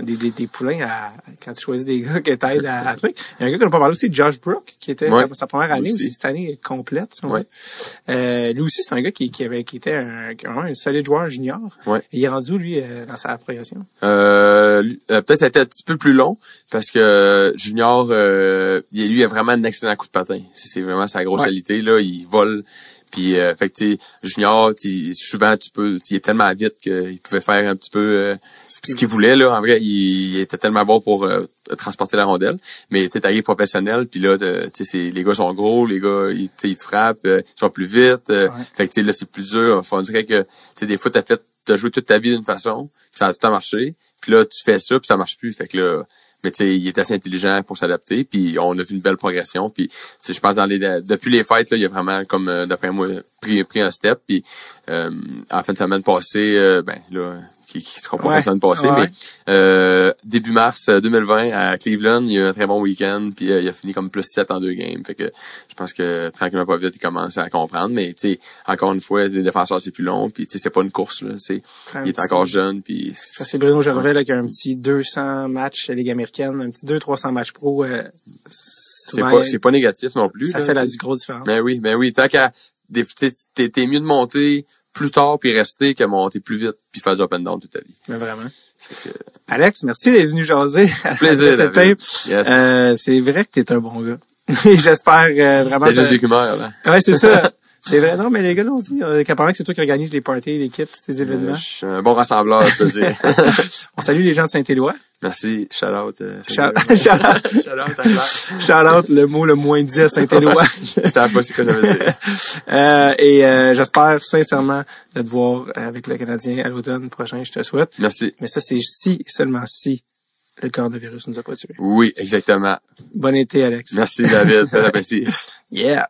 des, des, des poulains à, quand tu choisis des gars que t'aides à, à truc. Il y a un gars qu'on n'a pas parlé aussi, Josh Brook, qui était Ouais. sa première année Aussi. aussi, cette année complète. Ouais. Euh, lui aussi, c'est un gars qui, qui avait, qui était un, vraiment un solide joueur junior. Ouais. Et il est rendu, lui, euh, dans sa progression. Euh, euh, peut-être ça a été un petit peu plus long parce que Junior, euh, lui, il a vraiment un excellent coup de patin. C'est vraiment sa grosse qualité là. Il vole. Puis, euh, fait que Junior, tu- souvent tu peux, il est tellement vite qu'il pouvait faire un petit peu euh, ce qu'il voulait là. En vrai, il, il était tellement bon pour euh, transporter la rondelle. Mais tu sais, t'arrives professionnel, puis là, tu sais, c'est- les gars sont gros, les gars, ils, ils te frappent, euh, ils sont plus vite. euh, Ouais. Fait que tu sais, là, c'est plus dur. Enfin, on dirait que tu sais, des fois, t'as fait, t'as joué toute ta vie d'une façon, puis ça a tout le temps marché. Puis là, tu fais ça, puis ça marche plus. Fait que là, mais tu sais, il est assez intelligent pour s'adapter. Puis on a vu une belle progression. Puis je pense dans les depuis les fêtes, là, il a vraiment comme euh, d'après moi pris, pris un step. Puis euh, en fin de semaine passée, euh, ben là, qui, qui en fin Ouais. semaine passée, Ouais. mais euh, début mars euh, 2020 à Cleveland, il y a eu un très bon week-end. Puis euh, il a fini comme plus 7 en deux games. Fait que je pense que tranquillement pas vite, il commence à comprendre. Mais tu sais, encore une fois, les défenseurs c'est plus long. Puis tu sais, c'est pas une course là. C'est il est encore jeune. Puis Ça, c'est Bruno Gervais là, qui a un petit 200 matchs Ligue américaine, un petit 200-300 matchs pro. Euh, c'est pas c'est pas négatif non plus. ça là, fait la, tu sais. du gros différence. Ben oui, ben oui. Tant qu'à tu t'es, t'es mieux de monter plus tard puis rester que monter plus vite puis faire du up and down toute ta vie. Mais vraiment. Alex, merci d'être venu jaser. Plaisir. Yes. Euh, c'est vrai que t'es un bon gars. J'espère euh, vraiment. c'est juste que- des rumeurs, là. Ouais, c'est ça. C'est vrai. Non, mais les gars, là aussi, euh, qu'apparemment que c'est toi qui organise les parties, l'équipe, tous ces Euh, événements. je suis un bon rassembleur, je peux dire. On salue les gens de Saint-Éloi. Merci. Shout out. Euh, Shout shout out, shout out à Claire. shout out, le mot le moins dit à Saint-Éloi. Savent pas ce que ça veut dire. Euh, et euh, j'espère sincèrement de te voir avec le Canadien à l'automne prochain. Je te souhaite. Merci. Mais ça, c'est si, seulement si, le coronavirus nous a pas tués. Oui, exactement. Bon été, Alex. Merci, David. Très apprécié. Yeah.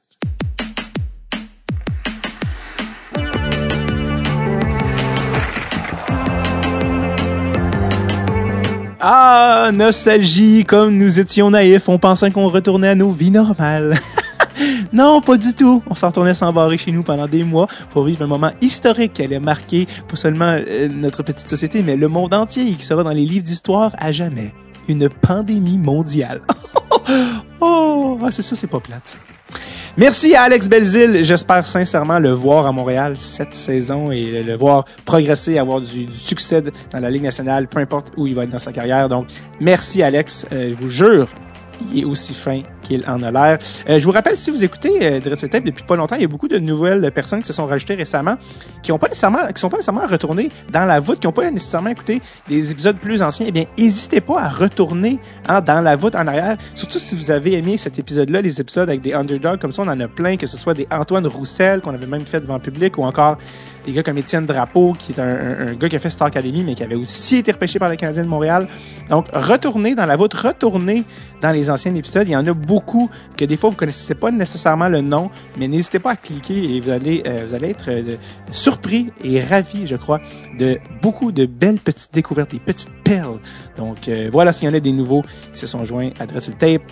Ah, nostalgie, comme nous étions naïfs, on pensait qu'on retournait à nos vies normales. non, pas du tout. On s'en retournait s'embarrer chez nous pendant des mois pour vivre un moment historique qui allait marquer pas seulement euh, notre petite société, mais le monde entier et qui sera dans les livres d'histoire à jamais. Une pandémie mondiale. oh, ah, c'est ça, c'est pas plate. Merci à Alex Belzil. J'espère sincèrement le voir à Montréal cette saison et le, voir progresser, avoir du, du succès dans la Ligue nationale, peu importe où il va être dans sa carrière. Donc, merci Alex. Euh, je vous jure, il est aussi fin qu'il en a l'air. Euh, je vous rappelle, si vous écoutez euh, Dread Sur Tape depuis pas longtemps, il y a beaucoup de nouvelles personnes qui se sont rajoutées récemment, qui ont pas nécessairement, qui sont pas nécessairement retournées dans la voûte, qui ont pas nécessairement écouté des épisodes plus anciens. Eh bien, n'hésitez pas à retourner hein, dans la voûte en arrière. Surtout si vous avez aimé cet épisode-là, les épisodes avec des underdogs comme ça, on en a plein, que ce soit des Antoine Roussel qu'on avait même fait devant le public, ou encore des gars comme Étienne Drapeau, qui est un, gars qui a fait Star Academy, mais qui avait aussi été repêché par les Canadiens de Montréal. Donc, retournez dans la vôtre, retournez dans les anciens épisodes. Il y en a beaucoup que des fois, vous connaissez pas nécessairement le nom, mais n'hésitez pas à cliquer et vous allez, euh, vous allez être euh, surpris et ravis, je crois, de beaucoup de belles petites découvertes, des petites perles. Donc, euh, voilà s'il y en a des nouveaux qui se sont joints à Dress Tape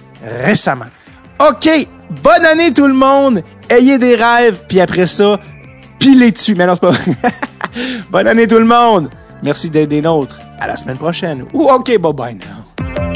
récemment. OK! Bonne année tout le monde! Ayez des rêves, puis après ça, pilez dessus. Mais non, c'est pas. Bonne année tout le monde! Merci d'être des nôtres. À la semaine prochaine. Ou OK, bye bye now.